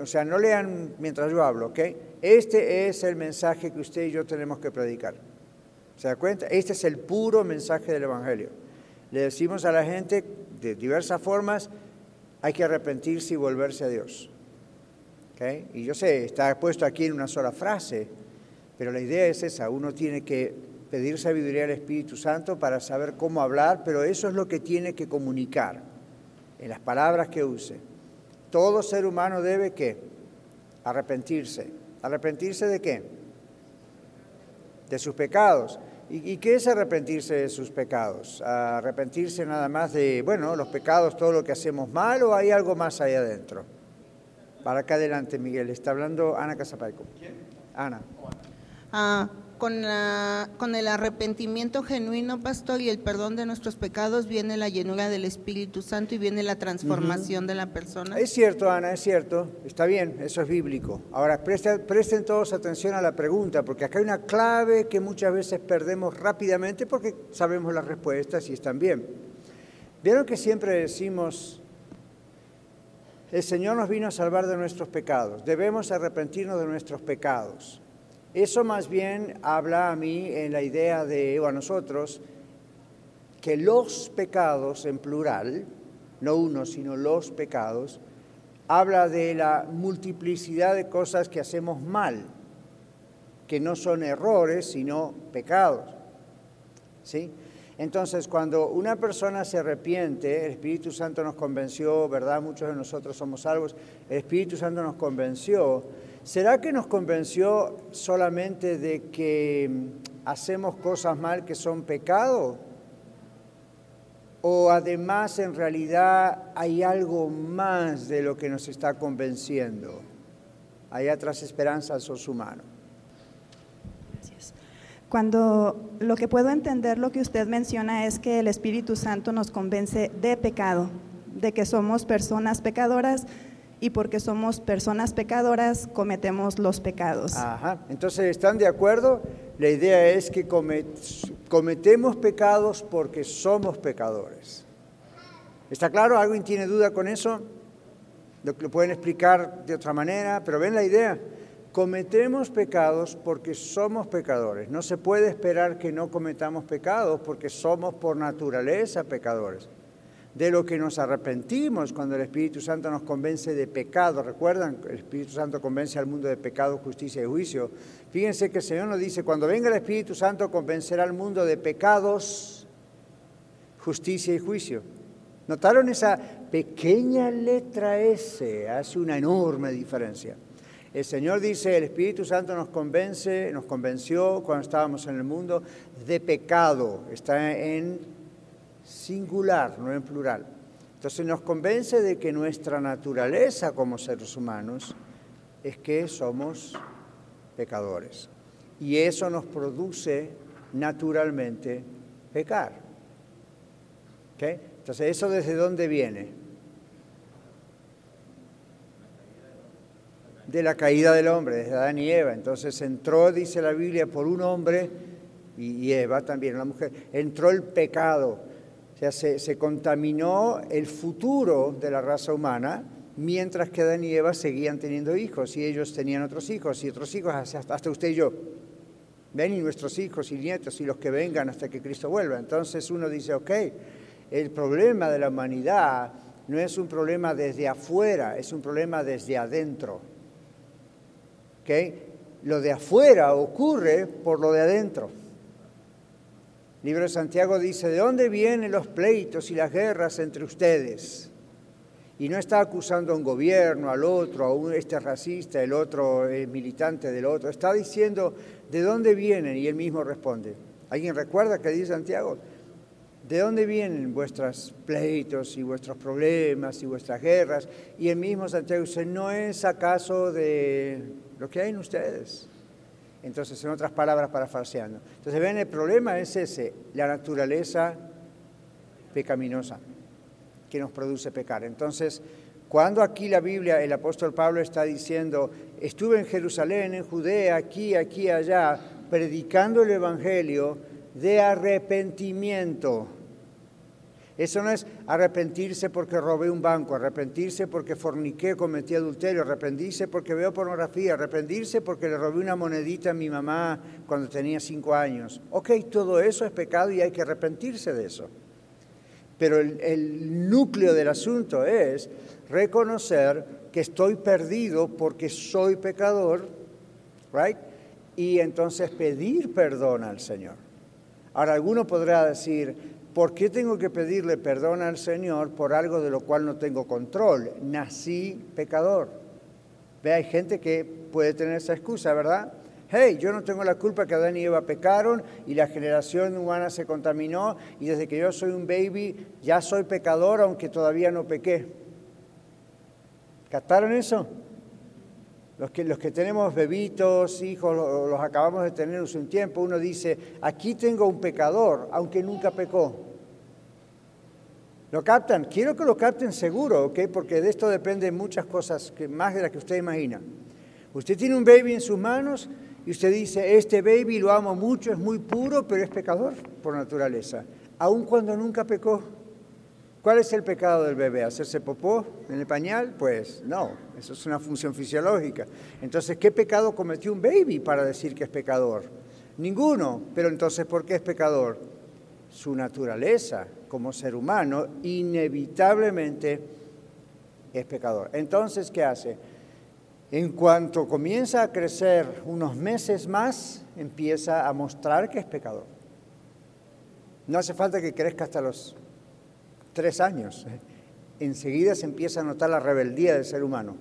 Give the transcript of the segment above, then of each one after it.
O sea, no lean mientras yo hablo, ¿ok? Este es el mensaje que usted y yo tenemos que predicar. ¿Se da cuenta? Este es el puro mensaje del Evangelio. Le decimos a la gente de diversas formas, hay que arrepentirse y volverse a Dios. ¿Okay? Y yo sé, está puesto aquí en una sola frase, pero la idea es esa, uno tiene que pedir sabiduría al Espíritu Santo para saber cómo hablar, pero eso es lo que tiene que comunicar en las palabras que use. Todo ser humano debe que arrepentirse. ¿Arrepentirse de qué? De sus pecados. ¿Y, qué es arrepentirse de sus pecados? ¿Arrepentirse nada más de, bueno, los pecados, todo lo que hacemos mal o hay algo más ahí adentro? Para acá adelante, Miguel. Está hablando Ana Casapaico. ¿Quién? Ana. Ah, con, con el arrepentimiento genuino, pastor, y el perdón de nuestros pecados viene la llenura del Espíritu Santo y viene la transformación de la persona. Es cierto, Ana, es cierto. Está bien, eso es bíblico. Ahora, presten, presten todos atención a la pregunta, porque acá hay una clave que muchas veces perdemos rápidamente porque sabemos las respuestas y están bien. Vieron que siempre decimos, el Señor nos vino a salvar de nuestros pecados, debemos arrepentirnos de nuestros pecados. Eso más bien habla a mí en la idea de, o a nosotros, que los pecados en plural, no uno, sino los pecados, habla de la multiplicidad de cosas que hacemos mal, que no son errores, sino pecados. ¿Sí? Entonces, cuando una persona se arrepiente, el Espíritu Santo nos convenció, ¿verdad? Muchos de nosotros somos salvos, el Espíritu Santo nos convenció ¿Será que nos convenció solamente de que hacemos cosas mal que son pecado? ¿O además en realidad hay algo más de lo que nos está convenciendo? Hay otras esperanzas sos humano. Gracias. Cuando lo que puedo entender lo que usted menciona es que el Espíritu Santo nos convence de pecado, de que somos personas pecadoras, y porque somos personas pecadoras cometemos los pecados. Ajá, entonces ¿están de acuerdo? La idea es que cometemos pecados porque somos pecadores. ¿Está claro? ¿Alguien tiene duda con eso? Lo, lo pueden explicar de otra manera, pero ven la idea. Cometemos pecados porque somos pecadores. No se puede esperar que no cometamos pecados porque somos por naturaleza pecadores de lo que nos arrepentimos cuando el Espíritu Santo nos convence de pecado. ¿Recuerdan? El Espíritu Santo convence al mundo de pecado, justicia y juicio. Fíjense que el Señor nos dice, cuando venga el Espíritu Santo convencerá al mundo de pecados, justicia y juicio. ¿Notaron esa pequeña letra S? Hace una enorme diferencia. El Señor dice, el Espíritu Santo nos convence, nos convenció cuando estábamos en el mundo de pecado. Está en singular, no en plural. Entonces nos convence de que nuestra naturaleza como seres humanos es que somos pecadores. Y eso nos produce naturalmente pecar. Entonces, ¿eso desde dónde viene? De la caída del hombre, desde Adán y Eva. Entonces entró, dice la Biblia, por un hombre y Eva también, la mujer, entró el pecado se, contaminó el futuro de la raza humana mientras que Adán y Eva seguían teniendo hijos y ellos tenían otros hijos y otros hijos hasta, usted y yo. Ven y nuestros hijos y nietos y los que vengan hasta que Cristo vuelva. Entonces uno dice, ok, el problema de la humanidad no es un problema desde afuera, es un problema desde adentro. ¿Okay? Lo de afuera ocurre por lo de adentro libro de Santiago dice, ¿de dónde vienen los pleitos y las guerras entre ustedes? Y no está acusando a un gobierno, al otro, a un este racista, el otro es militante del otro. Está diciendo, ¿de dónde vienen? Y él mismo responde. ¿Alguien recuerda que dice Santiago? ¿De dónde vienen vuestros pleitos y vuestros problemas y vuestras guerras? Y el mismo Santiago dice, ¿no es acaso de lo que hay en ustedes? Entonces, en otras palabras, parafraseando. Entonces, ven, el problema es ese, la naturaleza pecaminosa que nos produce pecar. Entonces, cuando aquí la Biblia, el apóstol Pablo está diciendo, estuve en Jerusalén, en Judea, aquí, aquí, allá, predicando el Evangelio de arrepentimiento. Eso no es arrepentirse porque robé un banco, arrepentirse porque forniqué, cometí adulterio, arrepentirse porque veo pornografía, arrepentirse porque le robé una monedita a mi mamá cuando tenía cinco años. Ok, todo eso es pecado y hay que arrepentirse de eso. Pero el, núcleo del asunto es reconocer que estoy perdido porque soy pecador, right? Y entonces pedir perdón al Señor. Ahora, alguno podrá decir, ¿por qué tengo que pedirle perdón al Señor por algo de lo cual no tengo control? Nací pecador. Ve, hay gente que puede tener esa excusa, ¿verdad? Hey, yo no tengo la culpa que Adán y Eva pecaron y la generación humana se contaminó y desde que yo soy un baby ya soy pecador aunque todavía no pequé. ¿Captaron eso? Los que, los que tenemos bebitos, hijos, los acabamos de tener hace un tiempo, uno dice, aquí tengo un pecador, aunque nunca pecó. ¿Lo captan? Quiero que lo capten seguro. Porque de esto dependen muchas cosas, más de las que usted imagina. Usted tiene un baby en sus manos y usted dice, este baby lo amo mucho, es muy puro, pero es pecador por naturaleza, aun cuando nunca pecó. ¿Cuál es el pecado del bebé? ¿Hacerse popó en el pañal? Pues no, eso es una función fisiológica. Entonces, ¿qué pecado cometió un baby para decir que es pecador? Ninguno. Pero entonces, ¿por qué es pecador? Su naturaleza como ser humano inevitablemente es pecador. Entonces, ¿qué hace? En cuanto comienza a crecer unos meses más, empieza a mostrar que es pecador. No hace falta que crezca hasta los tres años. Enseguida se empieza a notar la rebeldía del ser humano.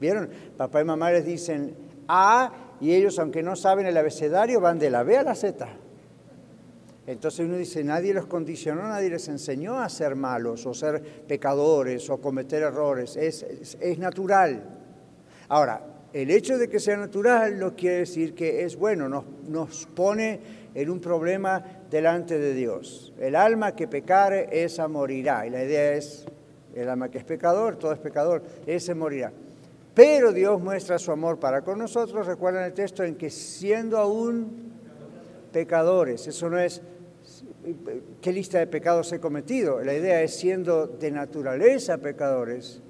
¿Vieron? Papá y mamá les dicen A y ellos, aunque no saben el abecedario, van de la B a la Z. Entonces uno dice, nadie los condicionó, nadie les enseñó a ser malos o ser pecadores o cometer errores. Es, es, natural. Ahora, el hecho de que sea natural no quiere decir que es bueno, nos, nos pone en un problema delante de Dios. El alma que pecare, esa morirá. Y la idea es, el alma que es pecador, todo es pecador, ese morirá. Pero Dios muestra su amor para con nosotros, recuerdan el texto, en que siendo aún pecadores, eso no es qué lista de pecados he cometido, la idea es siendo de naturaleza pecadores,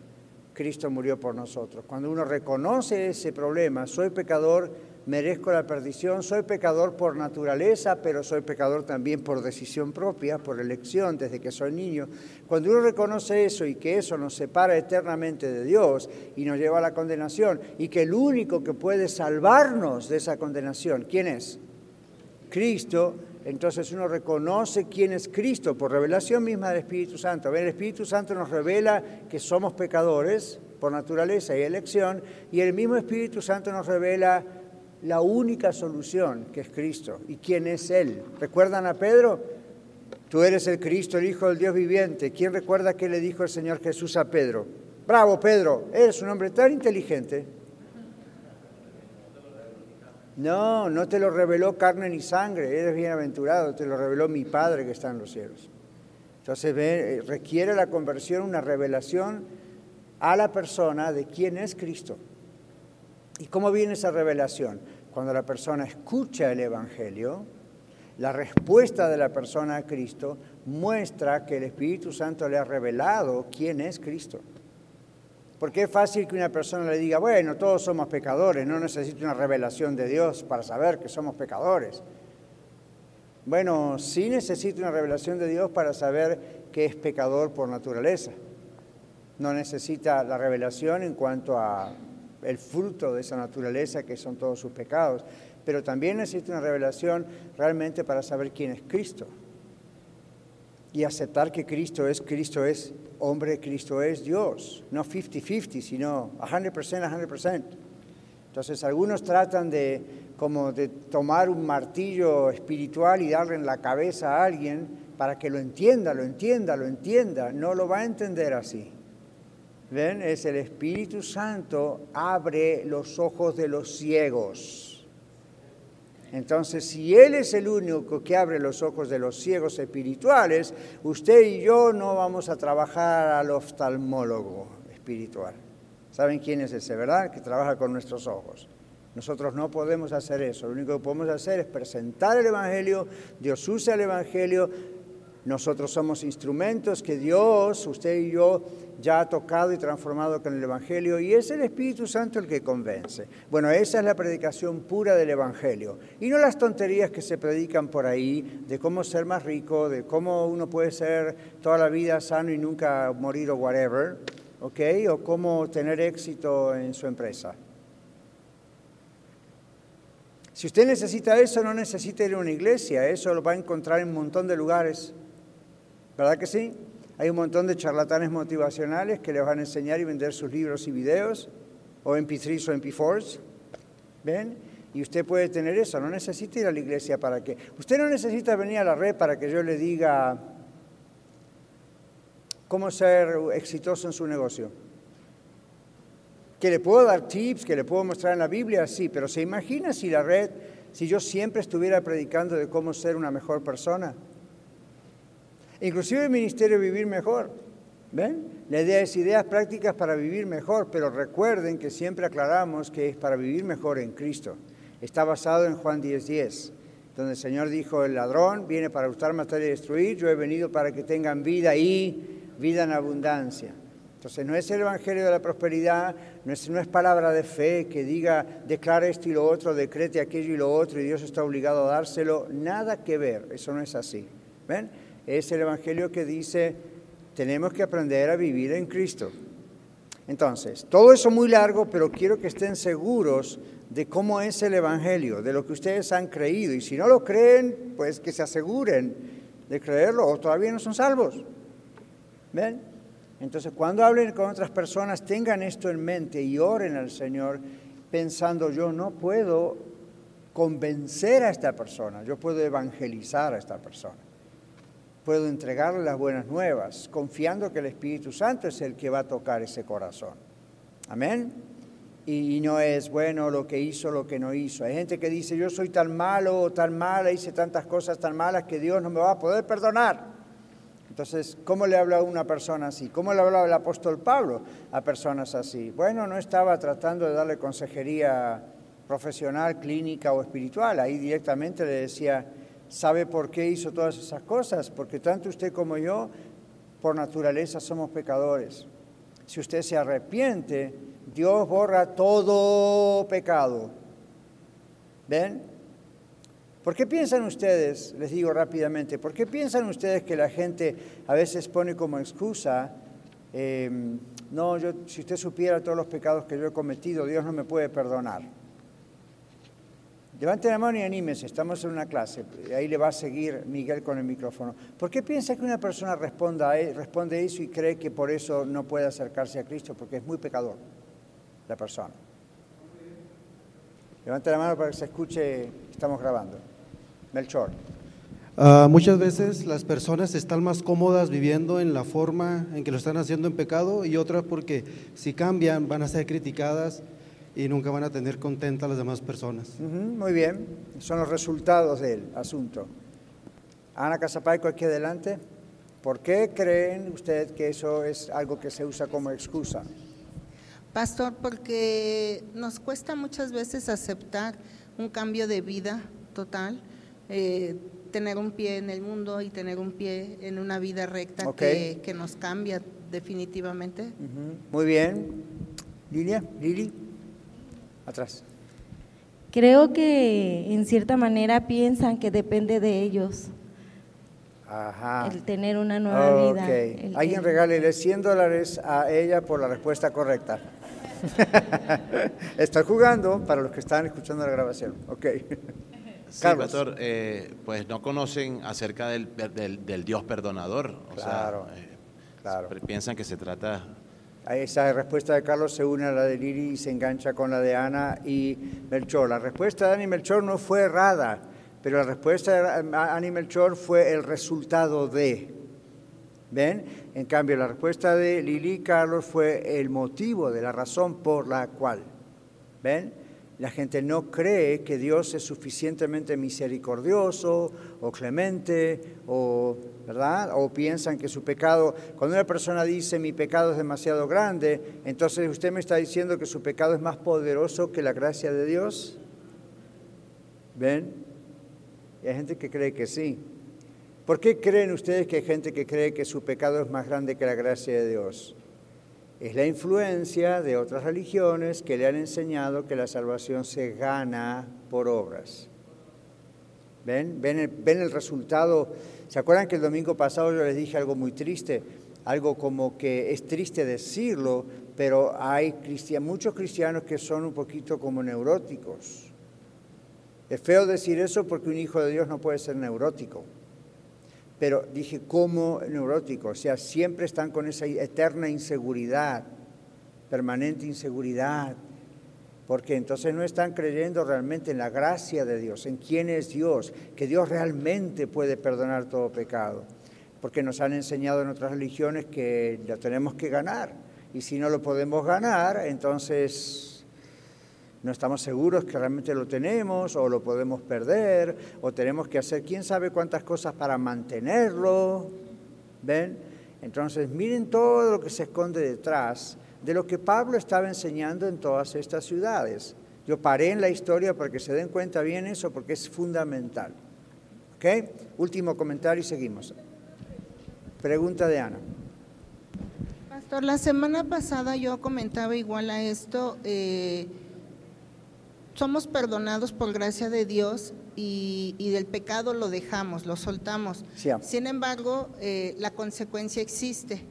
Cristo murió por nosotros. Cuando uno reconoce ese problema, soy pecador, merezco la perdición, soy pecador por naturaleza, pero soy pecador también por decisión propia, por elección, desde que soy niño. Cuando uno reconoce eso y que eso nos separa eternamente de Dios y nos lleva a la condenación, y que el único que puede salvarnos de esa condenación, ¿quién es? Cristo, entonces uno reconoce quién es Cristo por revelación misma del Espíritu Santo. el Espíritu Santo nos revela que somos pecadores por naturaleza y elección, y el mismo Espíritu Santo nos revela la única solución, que es Cristo. ¿Y quién es Él? ¿Recuerdan a Pedro? Tú eres el Cristo, el Hijo del Dios viviente. ¿Quién recuerda qué le dijo el Señor Jesús a Pedro? Bravo, Pedro, eres un hombre tan inteligente. No, no te lo reveló carne ni sangre, eres bienaventurado, te lo reveló mi Padre que está en los cielos. Entonces eh, requiere la conversión una revelación a la persona de quién es Cristo. ¿Y cómo viene esa revelación? Cuando la persona escucha el Evangelio, la respuesta de la persona a Cristo muestra que el Espíritu Santo le ha revelado quién es Cristo. Porque es fácil que una persona le diga, bueno, todos somos pecadores, no necesito una revelación de Dios para saber que somos pecadores. Bueno, sí necesito una revelación de Dios para saber que es pecador por naturaleza. No necesita la revelación en cuanto a el fruto de esa naturaleza que son todos sus pecados, pero también necesita una revelación realmente para saber quién es Cristo y aceptar que Cristo es, Cristo es hombre, Cristo es Dios, no 50-50, sino 100%, 100%. Entonces algunos tratan de como de tomar un martillo espiritual y darle en la cabeza a alguien para que lo entienda, lo entienda, lo entienda. No lo va a entender así. ¿Ven? Es el Espíritu Santo abre los ojos de los ciegos. Entonces, si Él es el único que abre los ojos de los ciegos espirituales, usted y yo no vamos a trabajar al oftalmólogo espiritual. ¿Saben quién es ese, verdad? Que trabaja con nuestros ojos. Nosotros no podemos hacer eso. Lo único que podemos hacer es presentar el Evangelio. Dios usa el Evangelio Nosotros somos instrumentos que Dios, usted y yo, ya ha tocado y transformado con el Evangelio y es el Espíritu Santo el que convence. Bueno, esa es la predicación pura del Evangelio y no las tonterías que se predican por ahí de cómo ser más rico, de cómo uno puede ser toda la vida sano y nunca morir o whatever, ¿ok? O cómo tener éxito en su empresa. Si usted necesita eso, no necesita ir a una iglesia, eso lo va a encontrar en un montón de lugares. ¿Verdad que sí? Hay un montón de charlatanes motivacionales que les van a enseñar y vender sus libros y videos, o MP3 o MP4s. ¿Ven? Y usted puede tener eso, no necesita ir a la iglesia para que. Usted no necesita venir a la red para que yo le diga cómo ser exitoso en su negocio. Que le puedo dar tips, que le puedo mostrar en la Biblia, sí, pero ¿se imagina si la red, si yo siempre estuviera predicando de cómo ser una mejor persona? Inclusive el ministerio Vivir Mejor. ¿Ven? La idea es ideas prácticas para vivir mejor, pero recuerden que siempre aclaramos que es para vivir mejor en Cristo. Está basado en Juan 10:10, 10, donde el Señor dijo, el ladrón viene para gustar, matar y destruir, yo he venido para que tengan vida y vida en abundancia. Entonces no es el Evangelio de la prosperidad, no es, no es palabra de fe que diga, declara esto y lo otro, decrete aquello y lo otro y Dios está obligado a dárselo, nada que ver, eso no es así. ¿Ven? Es el Evangelio que dice, tenemos que aprender a vivir en Cristo. Entonces, todo eso muy largo, pero quiero que estén seguros de cómo es el Evangelio, de lo que ustedes han creído. Y si no lo creen, pues que se aseguren de creerlo o todavía no son salvos. ¿Ven? Entonces, cuando hablen con otras personas, tengan esto en mente y oren al Señor pensando, yo no puedo convencer a esta persona, yo puedo evangelizar a esta persona puedo entregarle las buenas nuevas, confiando que el Espíritu Santo es el que va a tocar ese corazón. Amén. Y, no es bueno lo que hizo, lo que no hizo. Hay gente que dice, yo soy tan malo o tan mala, hice tantas cosas tan malas que Dios no me va a poder perdonar. Entonces, ¿cómo le habla una persona así? ¿Cómo le hablaba el apóstol Pablo a personas así? Bueno, no estaba tratando de darle consejería profesional, clínica o espiritual. Ahí directamente le decía, ¿Sabe por qué hizo todas esas cosas? Porque tanto usted como yo, por naturaleza, somos pecadores. Si usted se arrepiente, Dios borra todo pecado. ¿Ven? ¿Por qué piensan ustedes, les digo rápidamente, por qué piensan ustedes que la gente a veces pone como excusa, em, no, yo, si usted supiera todos los pecados que yo he cometido, Dios no me puede perdonar? Levante la mano y anímese, estamos en una clase, ahí le va a seguir Miguel con el micrófono. ¿Por qué piensa que una persona responda e, responde eso y cree que por eso no puede acercarse a Cristo? Porque es muy pecador la persona. Levante la mano para que se escuche, estamos grabando. Melchor. Uh, muchas veces las personas están más cómodas viviendo en la forma en que lo están haciendo en pecado y otras porque si cambian van a ser criticadas y nunca van a tener contenta a las demás personas. muy bien, son los resultados del asunto. Ana Casapaico, aquí adelante. ¿Por qué creen usted que eso es algo que se usa como excusa? Pastor, porque nos cuesta muchas veces aceptar un cambio de vida total, eh, tener un pie en el mundo y tener un pie en una vida recta que, que, nos cambia definitivamente. Muy bien. Lilia, Lili. Atrás. Creo que en cierta manera piensan que depende de ellos. Ajá. El tener una nueva vida. Alguien regálele 100 dólares a ella por la respuesta correcta. Estoy jugando para los que están escuchando la grabación. Ok. Sí, pastor, eh, pues no conocen acerca del, del, Dios perdonador. claro, eh, claro. Piensan que se trata esa respuesta de Carlos se une a la de Liri y se engancha con la de Ana y Melchor. La respuesta de Ana y Melchor no fue errada, pero la respuesta de Ana y Melchor fue el resultado de. ¿Ven? En cambio, la respuesta de Lili y Carlos fue el motivo de la razón por la cual. ¿Ven? La gente no cree que Dios es suficientemente misericordioso o clemente o, ¿verdad? O piensan que su pecado, cuando una persona dice mi pecado es demasiado grande, entonces usted me está diciendo que su pecado es más poderoso que la gracia de Dios. ¿Ven? Y hay gente que cree que sí. ¿Por qué creen ustedes que hay gente que cree que su pecado es más grande que la gracia de Dios? Es la influencia de otras religiones que le han enseñado que la salvación se gana por obras. ¿Ven? ¿Ven el, ¿Ven el resultado? ¿Se acuerdan que el domingo pasado yo les dije algo muy triste? Algo como que es triste decirlo, pero hay muchos cristianos que son un poquito como neuróticos. Es feo decir eso porque un hijo de Dios no puede ser neurótico. Pero dije, ¿cómo neurótico? O sea, siempre están con esa eterna inseguridad, permanente inseguridad, porque entonces no están creyendo realmente en la gracia de Dios, en quién es Dios, que Dios realmente puede perdonar todo pecado, porque nos han enseñado en otras religiones que lo tenemos que ganar, y si no lo podemos ganar, entonces no estamos seguros que realmente lo tenemos o lo podemos perder o tenemos que hacer quién sabe cuántas cosas para mantenerlo. ¿Ven? Entonces miren todo lo que se esconde detrás de lo que Pablo estaba enseñando en todas estas ciudades. Yo paré en la historia para que se den cuenta bien eso, porque es fundamental. ¿Ok? Último comentario y seguimos. Pregunta de Ana. Pastor, la semana pasada yo comentaba igual a esto. Eh, somos perdonados por gracia de Dios y, del pecado lo dejamos, lo soltamos. Sin embargo, eh, la consecuencia existe.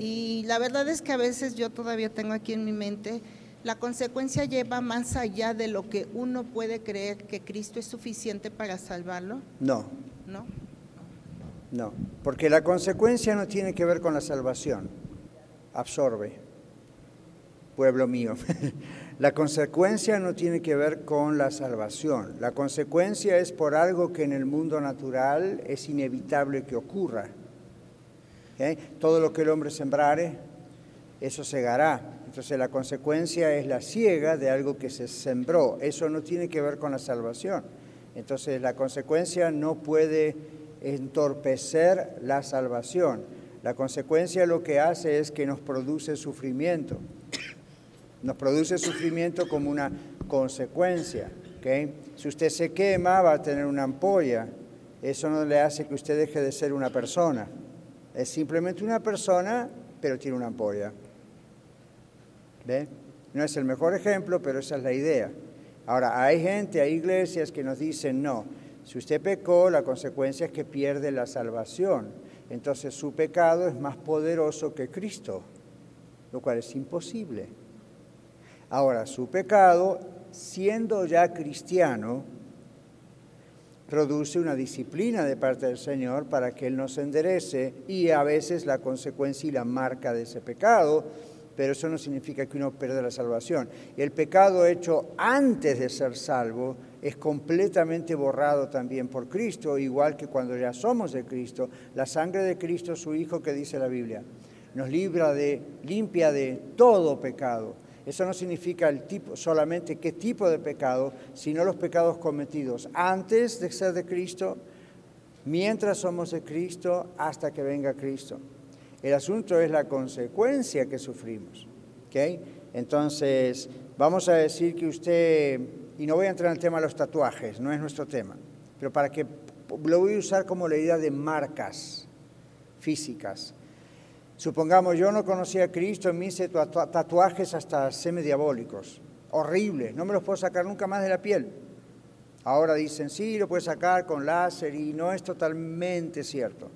Y la verdad es que a veces yo todavía tengo aquí en mi mente, la consecuencia lleva más allá de lo que uno puede creer que Cristo es suficiente para salvarlo. No. No. No, porque la consecuencia no tiene que ver con la salvación. Absorbe, pueblo mío. la consecuencia no tiene que ver con la salvación. La consecuencia es por algo que en el mundo natural es inevitable que ocurra. Todo lo que el hombre sembrare, eso segará. Entonces la consecuencia es la ciega de algo que se sembró. Eso no tiene que ver con la salvación. Entonces la consecuencia no puede entorpecer la salvación. La consecuencia lo que hace es que nos produce sufrimiento. Nos produce sufrimiento como una consecuencia. Si usted se quema, va a tener una ampolla. Eso no le hace que usted deje de ser una persona. Es simplemente una persona, pero tiene una ampolla. ¿Ve? No es el mejor ejemplo, pero esa es la idea. Ahora, hay gente, hay iglesias que nos dicen, no, si usted pecó, la consecuencia es que pierde la salvación. Entonces su pecado es más poderoso que Cristo, lo cual es imposible. Ahora, su pecado, siendo ya cristiano, produce una disciplina de parte del Señor para que Él nos enderece y a veces la consecuencia y la marca de ese pecado, pero eso no significa que uno pierda la salvación. El pecado hecho antes de ser salvo es completamente borrado también por Cristo, igual que cuando ya somos de Cristo. La sangre de Cristo, su Hijo, que dice la Biblia, nos libra de, limpia de todo pecado eso no significa el tipo, solamente qué tipo de pecado, sino los pecados cometidos antes de ser de Cristo, mientras somos de Cristo, hasta que venga Cristo. El asunto es la consecuencia que sufrimos. ¿okay? Entonces, vamos a decir que usted, y no voy a entrar en el tema de los tatuajes, no es nuestro tema, pero para que lo voy a usar como la idea de marcas físicas. Supongamos, yo no conocía a Cristo, me hice tatuajes hasta semidiabólicos, horribles, no me los puedo sacar nunca más de la piel. Ahora dicen, sí, lo puedes sacar con láser y no es totalmente cierto,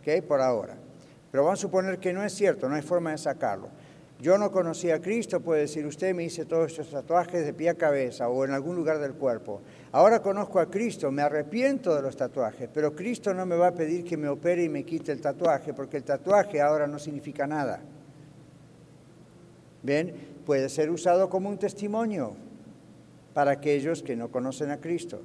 ¿ok? Por ahora. Pero vamos a suponer que no es cierto, no hay forma de sacarlo. Yo no conocía a Cristo, puede decir usted, me hice todos estos tatuajes de pie a cabeza o en algún lugar del cuerpo. Ahora conozco a Cristo, me arrepiento de los tatuajes, pero Cristo no me va a pedir que me opere y me quite el tatuaje, porque el tatuaje ahora no significa nada. ¿Ven? Puede ser usado como un testimonio para aquellos que no conocen a Cristo.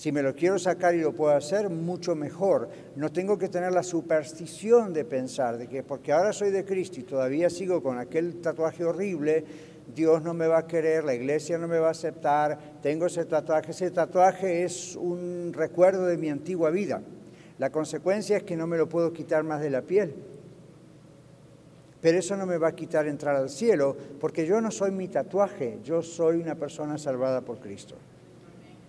Si me lo quiero sacar y lo puedo hacer, mucho mejor. No tengo que tener la superstición de pensar de que porque ahora soy de Cristo y todavía sigo con aquel tatuaje horrible, Dios no me va a querer, la iglesia no me va a aceptar, tengo ese tatuaje. Ese tatuaje es un recuerdo de mi antigua vida. La consecuencia es que no me lo puedo quitar más de la piel. Pero eso no me va a quitar entrar al cielo, porque yo no soy mi tatuaje, yo soy una persona salvada por Cristo.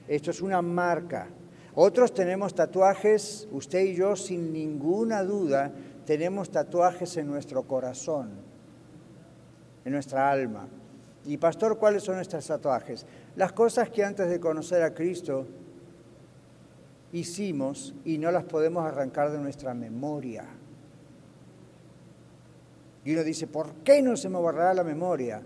Esto es una marca. Otros tenemos tatuajes, usted y yo sin ninguna duda, tenemos tatuajes en nuestro corazón, en nuestra alma. Y pastor, ¿cuáles son nuestros tatuajes? Las cosas que antes de conocer a Cristo hicimos y no las podemos arrancar de nuestra memoria. Y uno dice, ¿por qué no se me borrará la memoria?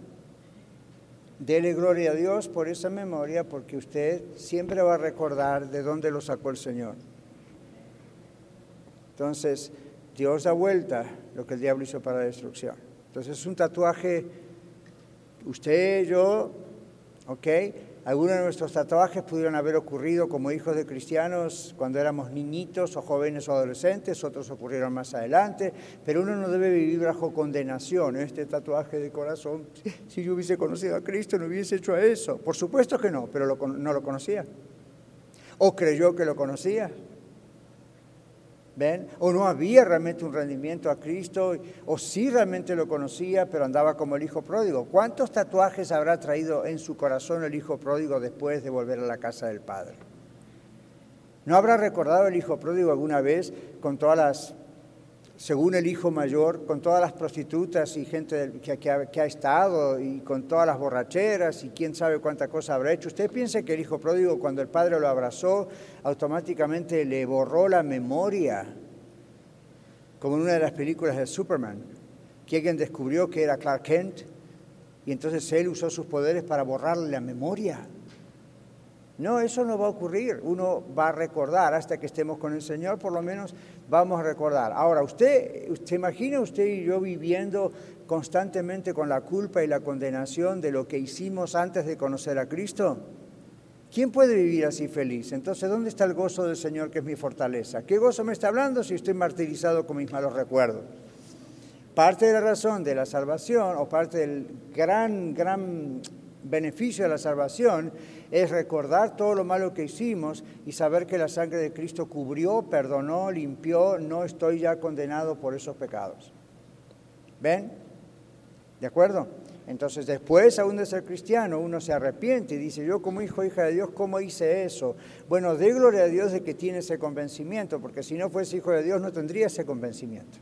Dele gloria a Dios por esa memoria porque usted siempre va a recordar de dónde lo sacó el Señor. Entonces, Dios da vuelta lo que el diablo hizo para la destrucción. Entonces, es un tatuaje, usted, yo, ¿ok? Algunos de nuestros tatuajes pudieron haber ocurrido como hijos de cristianos cuando éramos niñitos o jóvenes o adolescentes, otros ocurrieron más adelante, pero uno no debe vivir bajo condenación. Este tatuaje de corazón, si yo hubiese conocido a Cristo, no hubiese hecho eso. Por supuesto que no, pero no lo conocía. O creyó que lo conocía. ¿Ven? O no había realmente un rendimiento a Cristo, o sí realmente lo conocía, pero andaba como el hijo pródigo. ¿Cuántos tatuajes habrá traído en su corazón el hijo pródigo después de volver a la casa del Padre? ¿No habrá recordado el hijo pródigo alguna vez con todas las según el hijo mayor, con todas las prostitutas y gente que, ha, estado y con todas las borracheras y quién sabe cuánta cosa habrá hecho. ¿Usted piensa que el hijo pródigo cuando el padre lo abrazó automáticamente le borró la memoria? Como en una de las películas de Superman, que alguien descubrió que era Clark Kent y entonces él usó sus poderes para borrarle la memoria. No, eso no va a ocurrir. Uno va a recordar hasta que estemos con el Señor, por lo menos vamos a recordar. Ahora, usted, ¿se imagina usted y yo viviendo constantemente con la culpa y la condenación de lo que hicimos antes de conocer a Cristo? ¿Quién puede vivir así feliz? Entonces, ¿dónde está el gozo del Señor que es mi fortaleza? ¿Qué gozo me está hablando si estoy martirizado con mis malos recuerdos? Parte de la razón de la salvación o parte del gran, gran beneficio de la salvación es recordar todo lo malo que hicimos y saber que la sangre de Cristo cubrió, perdonó, limpió, no estoy ya condenado por esos pecados. ¿Ven? ¿De acuerdo? Entonces después, aún de ser cristiano, uno se arrepiente y dice, yo como hijo hija de Dios, ¿cómo hice eso? Bueno, dé gloria a Dios de que tiene ese convencimiento, porque si no fuese hijo de Dios no tendría ese convencimiento.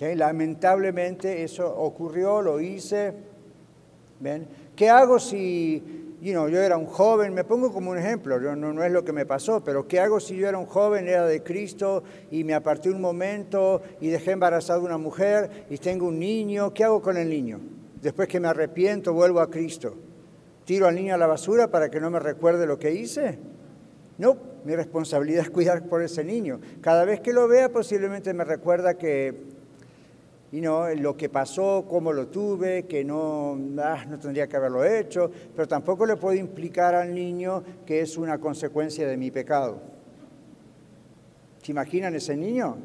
Lamentablemente eso ocurrió, lo hice, ¿Qué hago si yo era un joven? Me pongo como un ejemplo, no, no, es lo que me pasó, pero ¿qué hago si yo era un joven, era de Cristo y me aparté un momento y dejé embarazada una mujer y tengo un niño? ¿Qué hago con el niño? Después que me arrepiento, vuelvo a Cristo. ¿Tiro al niño a la basura para que no me recuerde lo que hice? No, mi responsabilidad es cuidar por ese niño. Cada vez que lo vea posiblemente me recuerda que y no, lo que pasó, cómo lo tuve, que no, ah, no tendría que haberlo hecho, pero tampoco le puedo implicar al niño que es una consecuencia de mi pecado. ¿Se imaginan ese niño?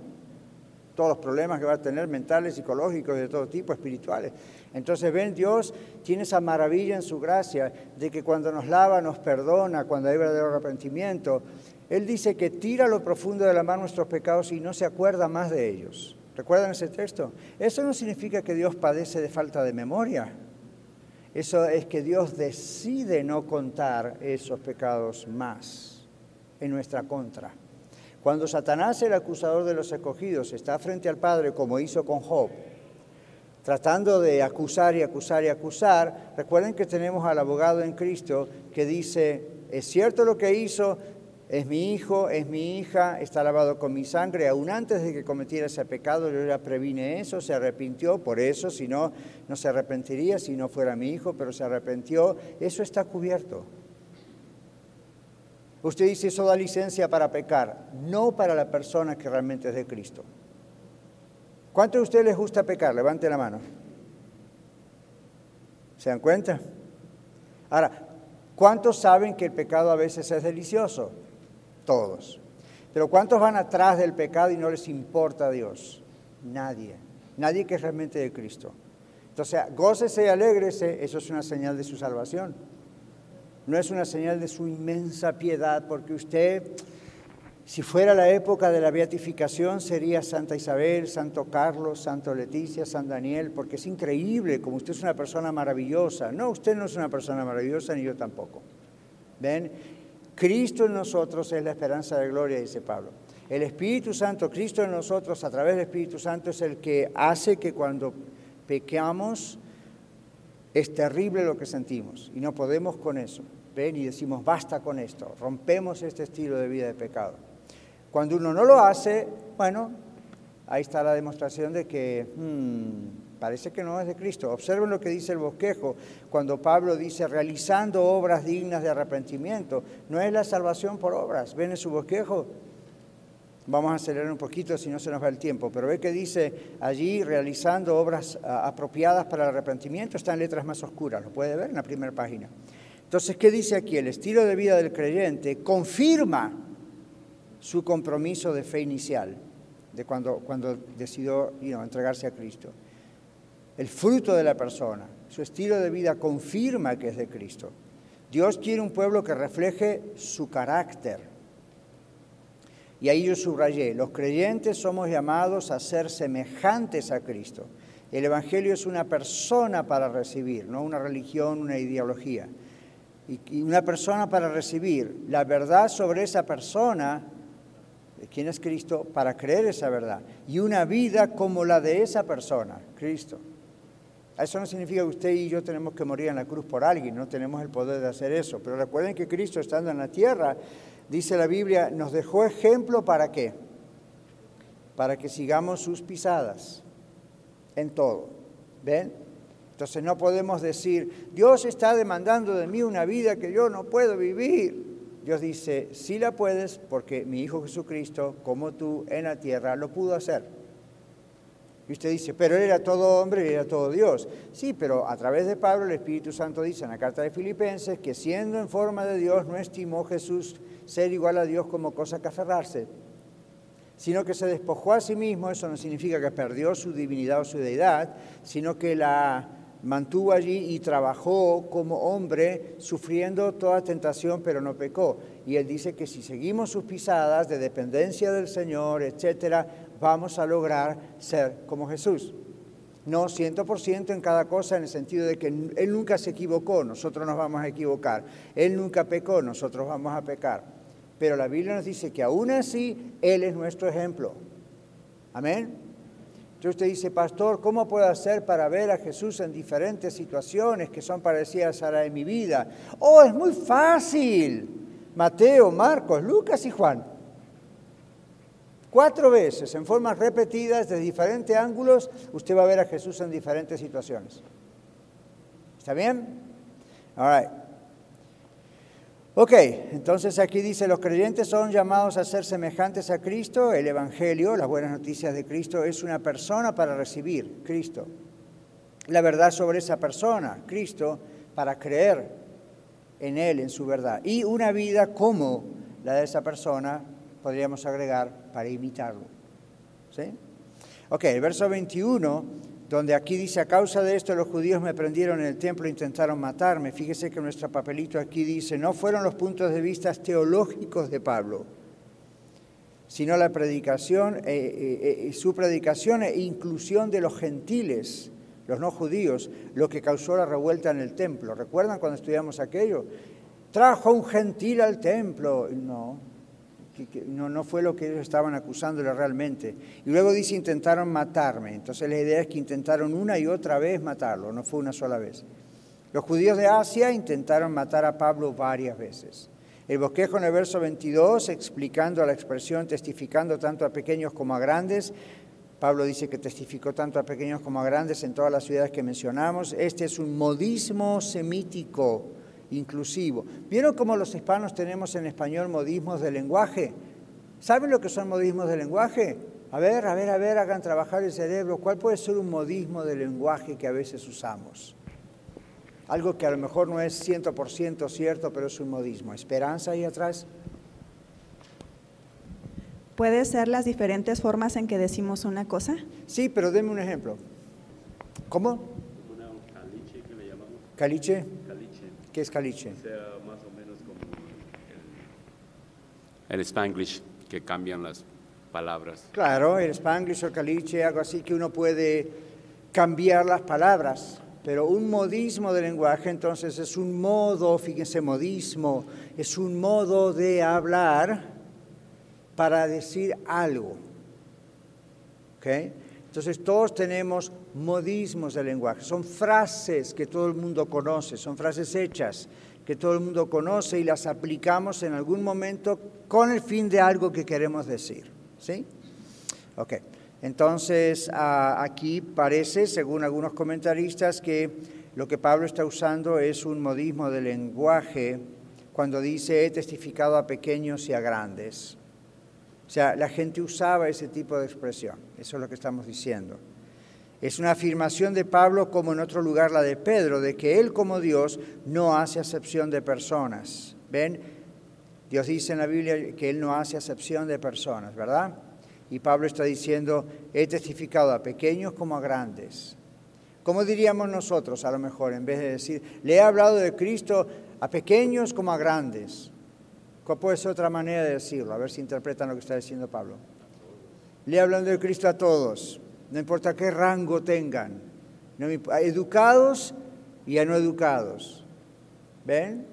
Todos los problemas que va a tener mentales, psicológicos, de todo tipo, espirituales. Entonces, ven, Dios tiene esa maravilla en su gracia de que cuando nos lava, nos perdona, cuando hay verdadero arrepentimiento. Él dice que tira lo profundo de la mano nuestros pecados y no se acuerda más de ellos. ¿Recuerdan ese texto? Eso no significa que Dios padece de falta de memoria. Eso es que Dios decide no contar esos pecados más en nuestra contra. Cuando Satanás, el acusador de los escogidos, está frente al Padre, como hizo con Job, tratando de acusar y acusar y acusar, recuerden que tenemos al abogado en Cristo que dice, es cierto lo que hizo, es mi hijo, es mi hija, está lavado con mi sangre. Aún antes de que cometiera ese pecado, yo ya previne eso, se arrepintió por eso, si no, no se arrepentiría si no fuera mi hijo, pero se arrepintió. Eso está cubierto. Usted dice, eso da licencia para pecar, no para la persona que realmente es de Cristo. ¿Cuánto de ustedes les gusta pecar? Levante la mano. ¿Se dan cuenta? Ahora, ¿cuántos saben que el pecado a veces es delicioso? Todos. Pero ¿cuántos van atrás del pecado y no les importa a Dios? Nadie. Nadie que es realmente de Cristo. Entonces, gócese y alégrese, eso es una señal de su salvación. No es una señal de su inmensa piedad, porque usted, si fuera la época de la beatificación, sería Santa Isabel, Santo Carlos, Santo Leticia, San Daniel, porque es increíble, como usted es una persona maravillosa. No, usted no es una persona maravillosa, ni yo tampoco. ¿Ven? Cristo en nosotros es la esperanza de gloria, dice Pablo. El Espíritu Santo, Cristo en nosotros, a través del Espíritu Santo, es el que hace que cuando pequeamos es terrible lo que sentimos y no podemos con eso. Ven y decimos, basta con esto, rompemos este estilo de vida de pecado. Cuando uno no lo hace, bueno, ahí está la demostración de que hmm, parece que no es de Cristo. Observen lo que dice el bosquejo cuando Pablo dice realizando obras dignas de arrepentimiento. No es la salvación por obras. ¿Ven en su bosquejo? Vamos a acelerar un poquito si no se nos va el tiempo, pero ve que dice allí realizando obras ah, apropiadas para el arrepentimiento, está en letras más oscuras, lo puede ver en la primera página. Entonces, ¿qué dice aquí? El estilo de vida del creyente confirma su compromiso de fe inicial, de cuando, cuando decidió entregarse a Cristo. El fruto de la persona, su estilo de vida confirma que es de Cristo. Dios quiere un pueblo que refleje su carácter. Y ahí yo subrayé, los creyentes somos llamados a ser semejantes a Cristo. El Evangelio es una persona para recibir, no una religión, una ideología. Y una persona para recibir la verdad sobre esa persona quién es Cristo para creer esa verdad y una vida como la de esa persona, Cristo. Eso no significa que usted y yo tenemos que morir en la cruz por alguien, no tenemos el poder de hacer eso. Pero recuerden que Cristo estando en la tierra, dice la Biblia, nos dejó ejemplo para qué? Para que sigamos sus pisadas en todo. ¿Ven? Entonces no podemos decir, Dios está demandando de mí una vida que yo no puedo vivir. Dios dice, sí la puedes porque mi Hijo Jesucristo, como tú en la tierra, lo pudo hacer. Y usted dice, pero él era todo hombre y era todo Dios. Sí, pero a través de Pablo el Espíritu Santo dice en la carta de Filipenses que siendo en forma de Dios no estimó Jesús ser igual a Dios como cosa que aferrarse, sino que se despojó a sí mismo, eso no significa que perdió su divinidad o su deidad, sino que la mantuvo allí y trabajó como hombre, sufriendo toda tentación, pero no pecó. Y él dice que si seguimos sus pisadas de dependencia del Señor, etcétera, vamos a lograr ser como Jesús. No ciento por ciento en cada cosa, en el sentido de que Él nunca se equivocó, nosotros nos vamos a equivocar. Él nunca pecó, nosotros vamos a pecar. Pero la Biblia nos dice que aún así Él es nuestro ejemplo. Amén. Entonces usted dice, pastor, ¿cómo puedo hacer para ver a Jesús en diferentes situaciones que son parecidas a la de mi vida? Oh, es muy fácil. Mateo, Marcos, Lucas y Juan. Cuatro veces, en formas repetidas, de diferentes ángulos, usted va a ver a Jesús en diferentes situaciones. ¿Está bien? All right. Ok, entonces aquí dice, los creyentes son llamados a ser semejantes a Cristo, el Evangelio, las buenas noticias de Cristo, es una persona para recibir, Cristo. La verdad sobre esa persona, Cristo, para creer en Él, en su verdad. Y una vida como la de esa persona, podríamos agregar, para imitarlo. ¿Sí? Ok, el verso 21 donde aquí dice, a causa de esto los judíos me prendieron en el templo e intentaron matarme. Fíjese que nuestro papelito aquí dice, no fueron los puntos de vista teológicos de Pablo, sino la predicación, eh, eh, eh, su predicación e inclusión de los gentiles, los no judíos, lo que causó la revuelta en el templo. ¿Recuerdan cuando estudiamos aquello? Trajo un gentil al templo. No, no, no fue lo que ellos estaban acusándole realmente. Y luego dice, intentaron matarme. Entonces la idea es que intentaron una y otra vez matarlo, no fue una sola vez. Los judíos de Asia intentaron matar a Pablo varias veces. El bosquejo en el verso 22, explicando la expresión testificando tanto a pequeños como a grandes, Pablo dice que testificó tanto a pequeños como a grandes en todas las ciudades que mencionamos. Este es un modismo semítico inclusivo. ¿Vieron cómo los hispanos tenemos en español modismos de lenguaje? ¿Saben lo que son modismos de lenguaje? A ver, a ver, a ver, hagan trabajar el cerebro. ¿Cuál puede ser un modismo de lenguaje que a veces usamos? Algo que a lo mejor no es 100% cierto, pero es un modismo. ¿Esperanza ahí atrás? ¿Puede ser las diferentes formas en que decimos una cosa? Sí, pero denme un ejemplo. ¿Cómo? Una caliche que le llamamos. ¿Caliche? ¿Qué es caliche? sea, más o menos como el, spanglish, que cambian las palabras. Claro, el spanglish o caliche, algo así que uno puede cambiar las palabras, pero un modismo de lenguaje entonces es un modo, fíjense, modismo, es un modo de hablar para decir algo. ¿Okay? Entonces todos tenemos modismos de lenguaje, son frases que todo el mundo conoce, son frases hechas que todo el mundo conoce y las aplicamos en algún momento con el fin de algo que queremos decir. ¿Sí? Ok. Entonces, aquí parece, según algunos comentaristas, que lo que Pablo está usando es un modismo de lenguaje cuando dice he testificado a pequeños y a grandes. O sea, la gente usaba ese tipo de expresión. Eso es lo que estamos diciendo. Es una afirmación de Pablo como en otro lugar la de Pedro, de que él como Dios no hace acepción de personas. ¿Ven? Dios dice en la Biblia que él no hace acepción de personas, ¿verdad? Y Pablo está diciendo, he testificado a pequeños como a grandes. ¿Cómo diríamos nosotros a lo mejor, en vez de decir, le he hablado de Cristo a pequeños como a grandes? ¿Cuál puede ser otra manera de decirlo? A ver si interpretan lo que está diciendo Pablo. Le he hablado de Cristo a todos no importa qué rango tengan, educados y a no educados. ¿Ven?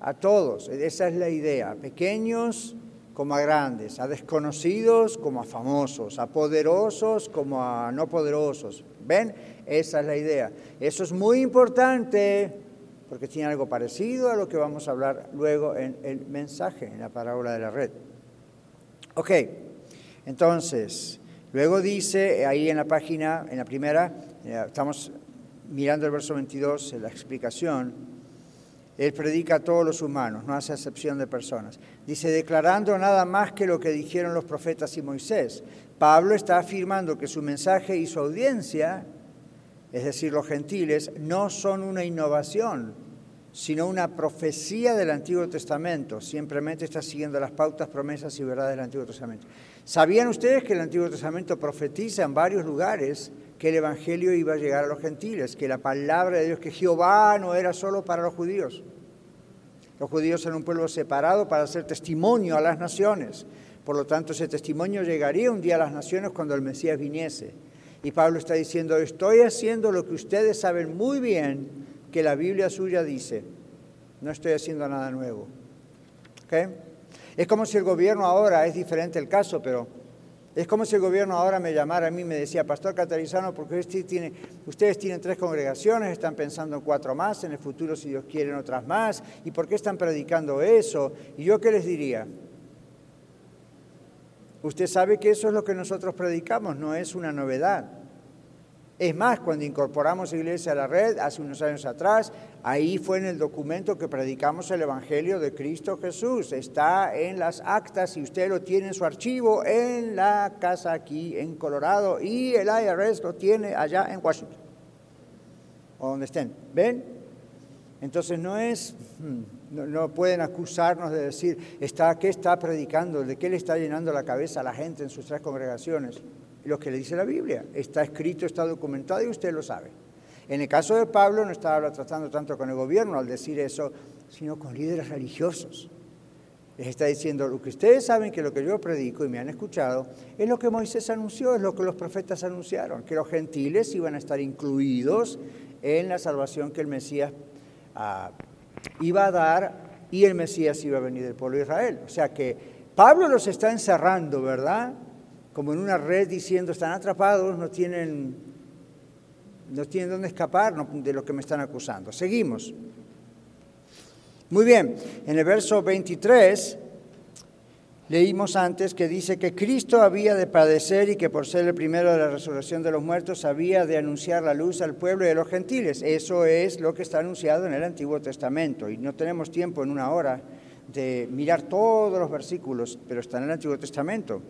A todos, esa es la idea, pequeños como a grandes, a desconocidos como a famosos, a poderosos como a no poderosos. ¿Ven? Esa es la idea. Eso es muy importante porque tiene algo parecido a lo que vamos a hablar luego en el mensaje, en la parábola de la red. Ok, entonces, Luego dice, ahí en la página, en la primera, eh, estamos mirando el verso 22, la explicación, él predica a todos los humanos, no hace excepción de personas. Dice, declarando nada más que lo que dijeron los profetas y Moisés. Pablo está afirmando que su mensaje y su audiencia, es decir, los gentiles, no son una innovación, sino una profecía del Antiguo Testamento. Simplemente está siguiendo las pautas, promesas y verdades del Antiguo Testamento. ¿Sabían ustedes que el Antiguo Testamento profetiza en varios lugares que el Evangelio iba a llegar a los gentiles, que la palabra de Dios, que Jehová no era solo para los judíos? Los judíos eran un pueblo separado para hacer testimonio a las naciones. Por lo tanto, ese testimonio llegaría un día a las naciones cuando el Mesías viniese. Y Pablo está diciendo, estoy haciendo lo que ustedes saben muy bien que la Biblia suya dice. No estoy haciendo nada nuevo. ¿Okay? Es como si el gobierno ahora, es diferente el caso, pero es como si el gobierno ahora me llamara a mí y me decía, Pastor Catarizano, porque ustedes tienen tres congregaciones, están pensando en cuatro más, en el futuro si Dios quiere otras más, ¿y por qué están predicando eso? ¿Y yo qué les diría? Usted sabe que eso es lo que nosotros predicamos, no es una novedad. Es más, cuando incorporamos Iglesia a la red hace unos años atrás, ahí fue en el documento que predicamos el Evangelio de Cristo Jesús. Está en las actas y usted lo tiene en su archivo en la casa aquí en Colorado y el IRS lo tiene allá en Washington o donde estén. ¿Ven? Entonces no es, hmm, no, pueden acusarnos de decir, está, ¿qué está predicando? ¿De qué le está llenando la cabeza a la gente en sus tres congregaciones? Lo que le dice la Biblia. Está escrito, está documentado y usted lo sabe. En el caso de Pablo no estaba tratando tanto con el gobierno al decir eso, sino con líderes religiosos. Les está diciendo, lo que ustedes saben que lo que yo predico y me han escuchado es lo que Moisés anunció, es lo que los profetas anunciaron, que los gentiles iban a estar incluidos en la salvación que el Mesías ah, iba a dar y el Mesías iba a venir del pueblo de Israel. O sea que Pablo los está encerrando, ¿verdad? Como en una red diciendo, están atrapados, no tienen, no tienen dónde escapar de lo que me están acusando. Seguimos. Muy bien, en el verso 23 leímos antes que dice que Cristo había de padecer y que por ser el primero de la resurrección de los muertos había de anunciar la luz al pueblo y a los gentiles. Eso es lo que está anunciado en el Antiguo Testamento y no tenemos tiempo en una hora de mirar todos los versículos, pero está en el Antiguo Testamento.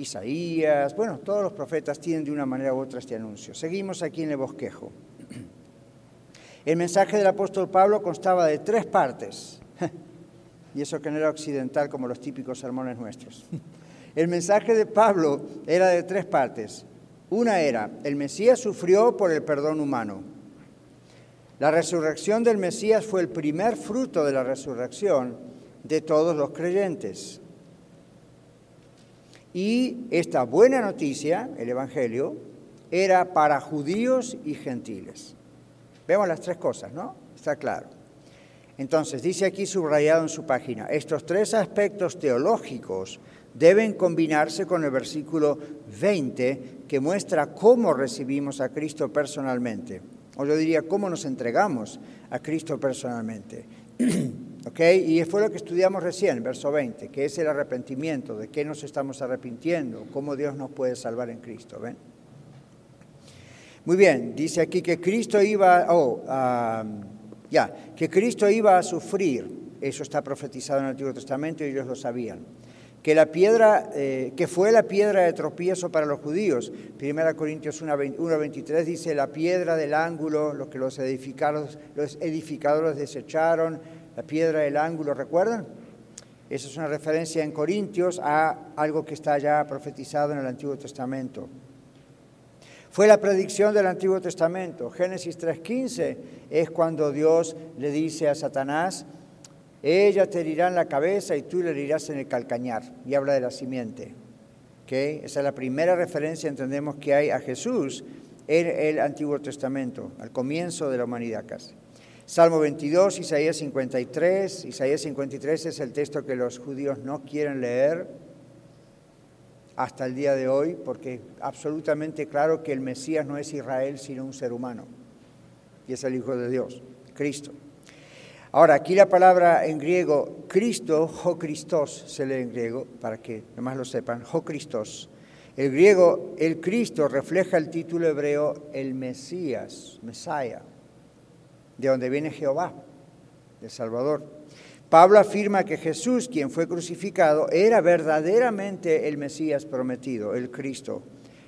Isaías, bueno, todos los profetas tienen de una manera u otra este anuncio. Seguimos aquí en el bosquejo. El mensaje del apóstol Pablo constaba de tres partes, y eso que no era occidental como los típicos sermones nuestros. El mensaje de Pablo era de tres partes. Una era, el Mesías sufrió por el perdón humano. La resurrección del Mesías fue el primer fruto de la resurrección de todos los creyentes. Y esta buena noticia, el Evangelio, era para judíos y gentiles. Vemos las tres cosas, ¿no? Está claro. Entonces, dice aquí subrayado en su página, estos tres aspectos teológicos deben combinarse con el versículo 20 que muestra cómo recibimos a Cristo personalmente, o yo diría cómo nos entregamos a Cristo personalmente. ¿Ok? Y fue lo que estudiamos recién, verso 20, que es el arrepentimiento, de qué nos estamos arrepintiendo, cómo Dios nos puede salvar en Cristo. ¿Ven? Muy bien, dice aquí que Cristo iba, oh, ya, que Cristo iba a sufrir, eso está profetizado en el Antiguo Testamento y ellos lo sabían. Que la piedra, eh, que fue la piedra de tropiezo para los judíos. Primera Corintios 1.23 dice, la piedra del ángulo, lo que los edificadores, los edificadores desecharon, la piedra del ángulo, ¿recuerdan? Esa es una referencia en Corintios a algo que está ya profetizado en el Antiguo Testamento. Fue la predicción del Antiguo Testamento. Génesis 3.15 es cuando Dios le dice a Satanás, ella te herirá en la cabeza y tú le herirás en el calcañar. Y habla de la simiente. ¿Okay? Esa es la primera referencia, entendemos, que hay a Jesús en el Antiguo Testamento, al comienzo de la humanidad casi. Salmo 22, Isaías 53. Isaías 53 es el texto que los judíos no quieren leer hasta el día de hoy, porque es absolutamente claro que el Mesías no es Israel, sino un ser humano, y es el Hijo de Dios, Cristo. Ahora, aquí la palabra en griego, Cristo, jo Christos, se lee en griego, para que nomás lo sepan, jo Christos. El griego, el Cristo, refleja el título hebreo, el Mesías, Messiah, de donde viene Jehová, el Salvador. Pablo afirma que Jesús, quien fue crucificado, era verdaderamente el Mesías prometido, el Cristo,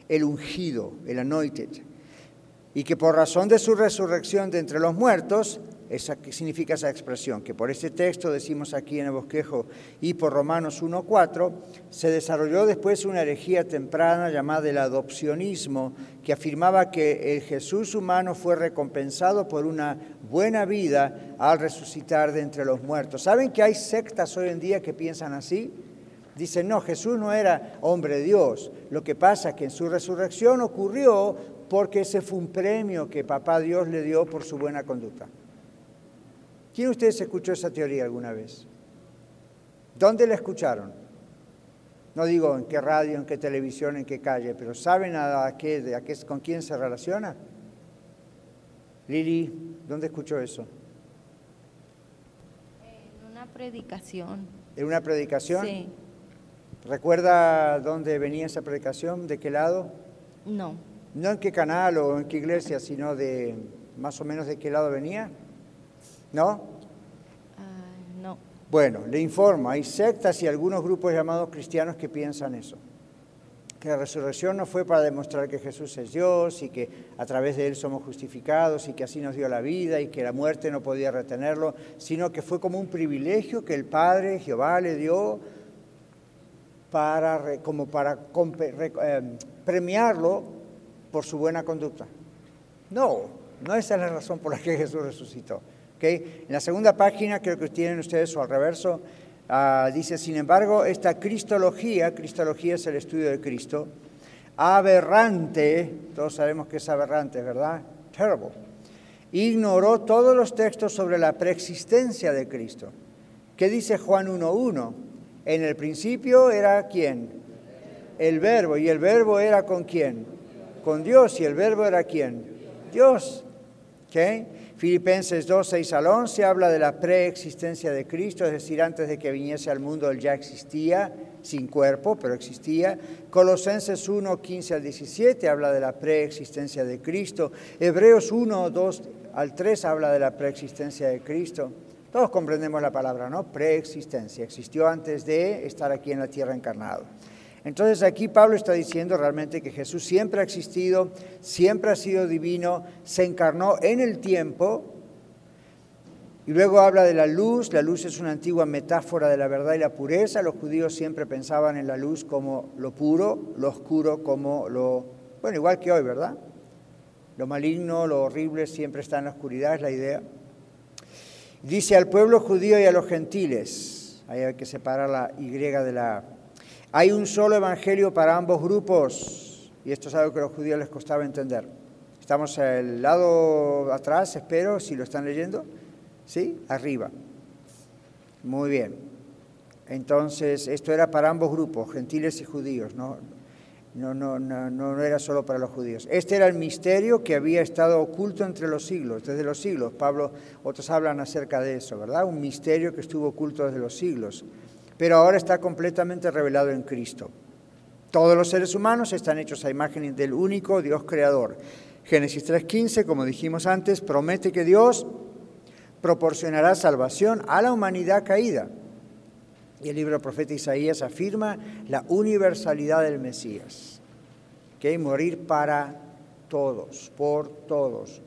el ungido, el anointed, y que por razón de su resurrección de entre los muertos, esa, ¿Qué significa esa expresión? Que por este texto decimos aquí en el bosquejo y por Romanos 1.4, se desarrolló después una herejía temprana llamada el adopcionismo, que afirmaba que el Jesús humano fue recompensado por una buena vida al resucitar de entre los muertos. ¿Saben que hay sectas hoy en día que piensan así? Dicen, no, Jesús no era hombre de Dios. Lo que pasa es que en su resurrección ocurrió porque ese fue un premio que papá Dios le dio por su buena conducta. ¿Quién de ustedes escuchó esa teoría alguna vez? ¿Dónde la escucharon? No digo en qué radio, en qué televisión, en qué calle, pero ¿saben a qué, a qué, con quién se relaciona? Lili, ¿dónde escuchó eso? En una predicación. ¿En una predicación? Sí. ¿Recuerda dónde venía esa predicación? ¿De qué lado? No. No en qué canal o en qué iglesia, sino de más o menos de qué lado venía. ¿No? Ah, no. Bueno, le informo, hay sectas y algunos grupos llamados cristianos que piensan eso. Que la resurrección no fue para demostrar que Jesús es Dios y que a través de Él somos justificados y que así nos dio la vida y que la muerte no podía retenerlo, sino que fue como un privilegio que el Padre Jehová le dio para, como para eh, premiarlo por su buena conducta. No, no esa es la razón por la que Jesús resucitó. En la segunda página, creo que tienen ustedes o al reverso, ah, dice, sin embargo, esta cristología, cristología es el estudio de Cristo, aberrante, todos sabemos que es aberrante, ¿verdad? Terrible. Ignoró todos los textos sobre la preexistencia de Cristo. ¿Qué dice Juan 1.1? En el principio era quién? El verbo. ¿Y el verbo era con quién? Con Dios. ¿Y el verbo era quién? Dios. ¿Okay? Filipenses 2, 6 al 11 habla de la preexistencia de Cristo, es decir, antes de que viniese al mundo él ya existía, sin cuerpo, pero existía. Colosenses 1, 15 al 17 habla de la preexistencia de Cristo. Hebreos 1, 2 al 3 habla de la preexistencia de Cristo. Todos comprendemos la palabra, ¿no? Preexistencia. Existió antes de estar aquí en la tierra encarnado. Entonces aquí Pablo está diciendo realmente que Jesús siempre ha existido, siempre ha sido divino, se encarnó en el tiempo y luego habla de la luz. La luz es una antigua metáfora de la verdad y la pureza. Los judíos siempre pensaban en la luz como lo puro, lo oscuro como lo, bueno, igual que hoy, ¿verdad? Lo maligno, lo horrible siempre está en la oscuridad, es la idea. Dice al pueblo judío y a los gentiles, ahí hay que separar la Y de la hay un solo evangelio para ambos grupos, y esto es algo que a los judíos les costaba entender. Estamos al lado atrás, espero, si lo están leyendo. ¿Sí? Arriba. Muy bien. Entonces, esto era para ambos grupos, gentiles y judíos, ¿no? No, no, no, no era solo para los judíos. Este era el misterio que había estado oculto entre los siglos, desde los siglos. Pablo, otros hablan acerca de eso, ¿verdad? Un misterio que estuvo oculto desde los siglos, pero ahora está completamente revelado en Cristo. Todos los seres humanos están hechos a imagen del único Dios creador. Génesis 3.15, como dijimos antes, promete que Dios proporcionará salvación a la humanidad caída. Y el libro del profeta Isaías afirma la universalidad del Mesías, que hay morir para todos, por todos.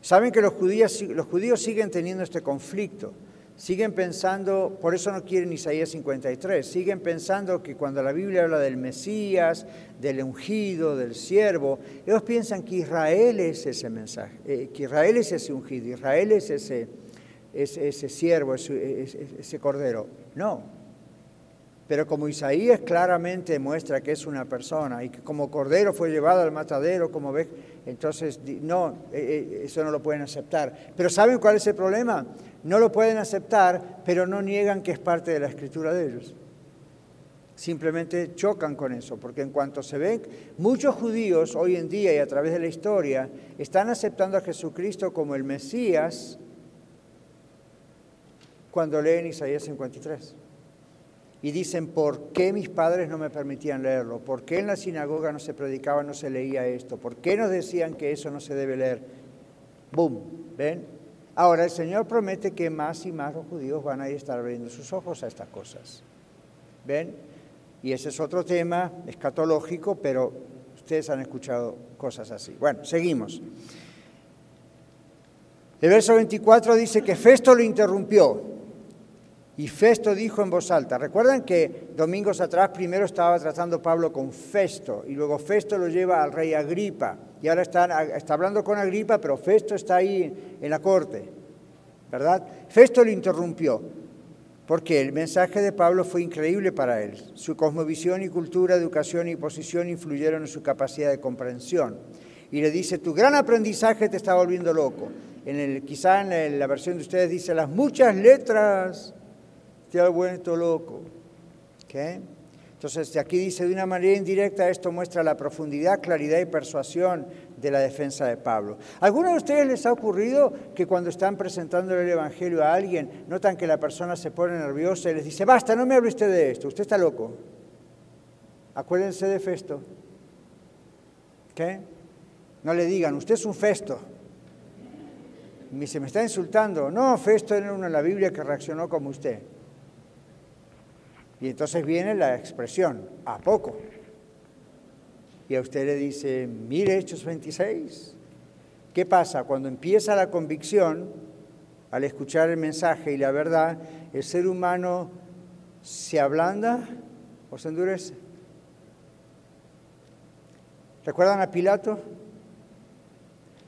Saben que los judíos, los judíos siguen teniendo este conflicto, siguen pensando, por eso no quieren Isaías 53, siguen pensando que cuando la Biblia habla del Mesías, del ungido, del siervo, ellos piensan que Israel es ese mensaje, eh, que Israel es ese ungido, Israel es ese, ese siervo, ese, ese cordero. No. Pero como Isaías claramente muestra que es una persona y que como cordero fue llevado al matadero, como ves, entonces no, eh, eh, eso no lo pueden aceptar. Pero ¿saben cuál es el problema? No lo pueden aceptar, pero no niegan que es parte de la escritura de ellos. Simplemente chocan con eso, porque en cuanto se ven, muchos judíos hoy en día y a través de la historia están aceptando a Jesucristo como el Mesías cuando leen Isaías 53. Y dicen, ¿por qué mis padres no me permitían leerlo? ¿Por qué en la sinagoga no se predicaba, no se leía esto? ¿Por qué nos decían que eso no se debe leer? ¡Bum! ¿Ven? Ahora el Señor promete que más y más los judíos van a estar abriendo sus ojos a estas cosas. ¿Ven? Y ese es otro tema escatológico, pero ustedes han escuchado cosas así. Bueno, seguimos. El verso 24 dice que Festo lo interrumpió. Y Festo dijo en voz alta, recuerdan que domingos atrás primero estaba tratando Pablo con Festo y luego Festo lo lleva al rey Agripa y ahora está, está hablando con Agripa, pero Festo está ahí en la corte, ¿verdad? Festo lo interrumpió porque el mensaje de Pablo fue increíble para él. Su cosmovisión y cultura, educación y posición influyeron en su capacidad de comprensión. Y le dice, tu gran aprendizaje te está volviendo loco. En el, quizá en la versión de ustedes dice, las muchas letras te ha vuelto loco. Entonces, aquí dice de una manera indirecta, esto muestra la profundidad, claridad y persuasión de la defensa de Pablo. ¿A alguno de ustedes les ha ocurrido que cuando están presentando el Evangelio a alguien, notan que la persona se pone nerviosa y les dice, basta, no me hable usted de esto, usted está loco? Acuérdense de Festo. ¿Qué? No le digan, usted es un Festo. Y se me está insultando. No, Festo era uno en la Biblia que reaccionó como usted. Y entonces viene la expresión, ¿a poco? Y a usted le dice, mire Hechos 26. ¿Qué pasa? Cuando empieza la convicción, al escuchar el mensaje y la verdad, el ser humano se ablanda o se endurece. ¿Recuerdan a Pilato?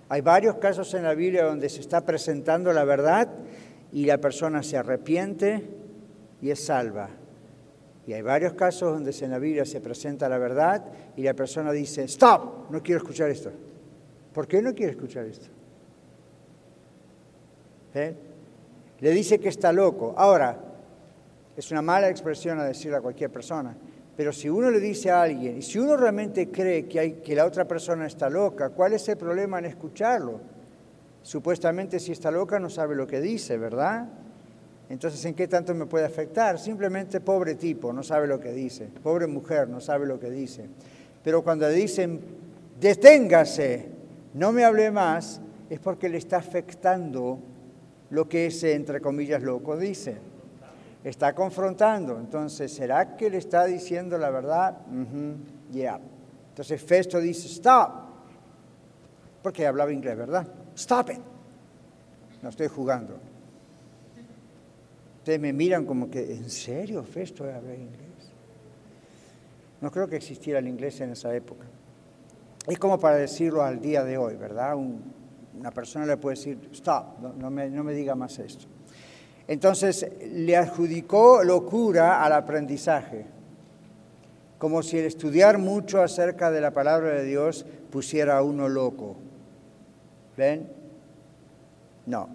Hay varios casos en la Biblia donde se está presentando la verdad y la persona se arrepiente y es salva. Y hay varios casos donde en la Biblia se presenta la verdad y la persona dice, stop, no quiero escuchar esto. ¿Por qué no quiere escuchar esto? ¿Eh? Le dice que está loco. Ahora, es una mala expresión a decirle a cualquier persona, pero si uno le dice a alguien, y si uno realmente cree que, que la otra persona está loca, ¿cuál es el problema en escucharlo? Supuestamente si está loca no sabe lo que dice, ¿verdad? Entonces, ¿en qué tanto me puede afectar? Simplemente pobre tipo, no sabe lo que dice. Pobre mujer, no sabe lo que dice. Pero cuando le dicen, deténgase, no me hable más, es porque le está afectando lo que ese, entre comillas, loco dice. Está confrontando. Entonces, ¿será que le está diciendo la verdad? Ya. Entonces Festo dice, stop. Porque hablaba inglés, ¿verdad? Stop it. No estoy jugando. Ustedes me miran como que, ¿en serio, Festo habla inglés? No creo que existiera el inglés en esa época. Es como para decirlo al día de hoy, ¿verdad? una persona le puede decir, stop, no, me, no me diga más esto. Entonces le adjudicó locura al aprendizaje, como si el estudiar mucho acerca de la palabra de Dios pusiera a uno loco. ¿Ven? No.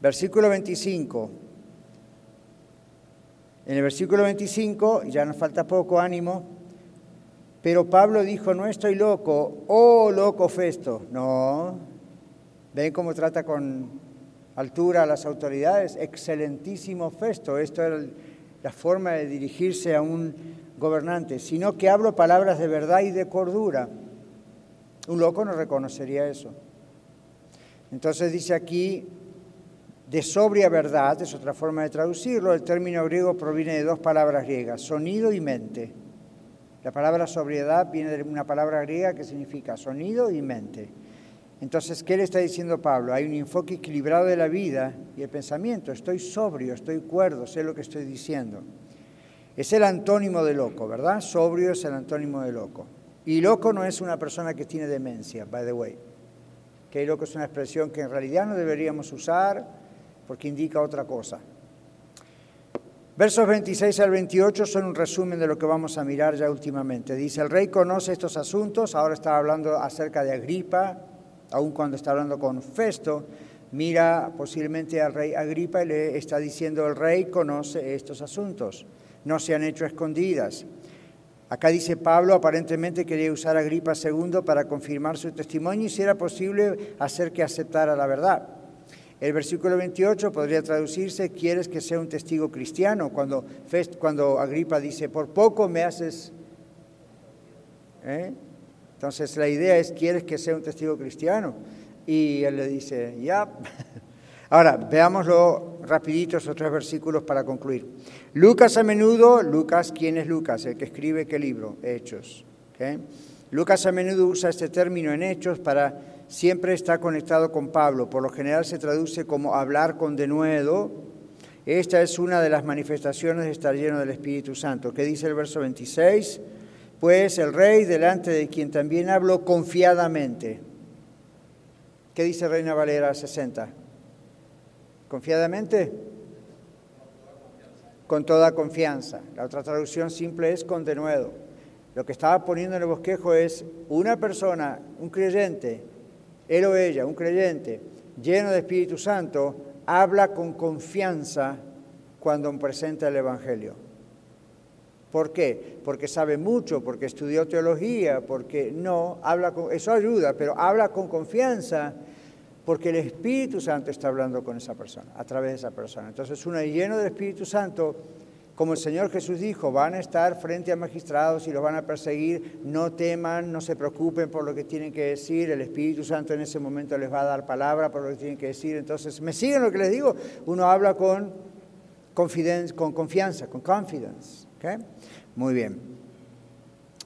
Versículo 25. En el versículo 25, ya nos falta poco ánimo, pero Pablo dijo, no estoy loco, oh loco Festo. No. ¿Ven cómo trata con altura a las autoridades? Excelentísimo Festo. Esto era la forma de dirigirse a un gobernante, sino que hablo palabras de verdad y de cordura. Un loco no reconocería eso. Entonces dice aquí, de sobria verdad, es otra forma de traducirlo, el término griego proviene de dos palabras griegas, sonido y mente. La palabra sobriedad viene de una palabra griega que significa sonido y mente. Entonces, ¿qué le está diciendo Pablo? Hay un enfoque equilibrado de la vida y el pensamiento. Estoy sobrio, estoy cuerdo, sé lo que estoy diciendo. Es el antónimo de loco, ¿verdad? Sobrio es el antónimo de loco. Y loco no es una persona que tiene demencia, by the way. Que loco es una expresión que en realidad no deberíamos usar porque indica otra cosa. Versos 26 al 28 son un resumen de lo que vamos a mirar ya últimamente. Dice, el rey conoce estos asuntos, ahora está hablando acerca de Agripa, aun cuando está hablando con Festo, mira posiblemente al rey Agripa y le está diciendo, el rey conoce estos asuntos no se han hecho escondidas. Acá dice Pablo, aparentemente quería usar a Agripa II para confirmar su testimonio y si era posible hacer que aceptara la verdad. El versículo 28 podría traducirse, ¿quieres que sea un testigo cristiano? Cuando, Agripa dice, por poco me haces... ¿eh? Entonces la idea es, ¿quieres que sea un testigo cristiano? Y él le dice, ya. Ahora, veámoslo rapidito, esos tres versículos para concluir. Lucas a menudo, Lucas, ¿quién es Lucas? El que escribe qué libro? Hechos. Lucas a menudo usa este término en Hechos para siempre estar conectado con Pablo. Por lo general se traduce como hablar con denuedo. Esta es una de las manifestaciones de estar lleno del Espíritu Santo. ¿Qué dice el verso 26? Pues el rey, delante de quien también hablo confiadamente. ¿Qué dice Reina Valera 60? ¿Confiadamente? con toda confianza. La otra traducción simple es con denuedo. Lo que estaba poniendo en el bosquejo es una persona, un creyente, él o ella, un creyente, lleno de Espíritu Santo, habla con confianza cuando presenta el Evangelio. ¿Por qué? Porque sabe mucho, porque estudió teología, porque no, habla con, eso ayuda, pero habla con confianza porque el Espíritu Santo está hablando con esa persona, a través de esa persona. Entonces uno lleno del Espíritu Santo, como el Señor Jesús dijo, van a estar frente a magistrados y los van a perseguir, no teman, no se preocupen por lo que tienen que decir, el Espíritu Santo en ese momento les va a dar palabra por lo que tienen que decir. Entonces, ¿me siguen lo que les digo? Uno habla con, con confianza, con confidence. Muy bien.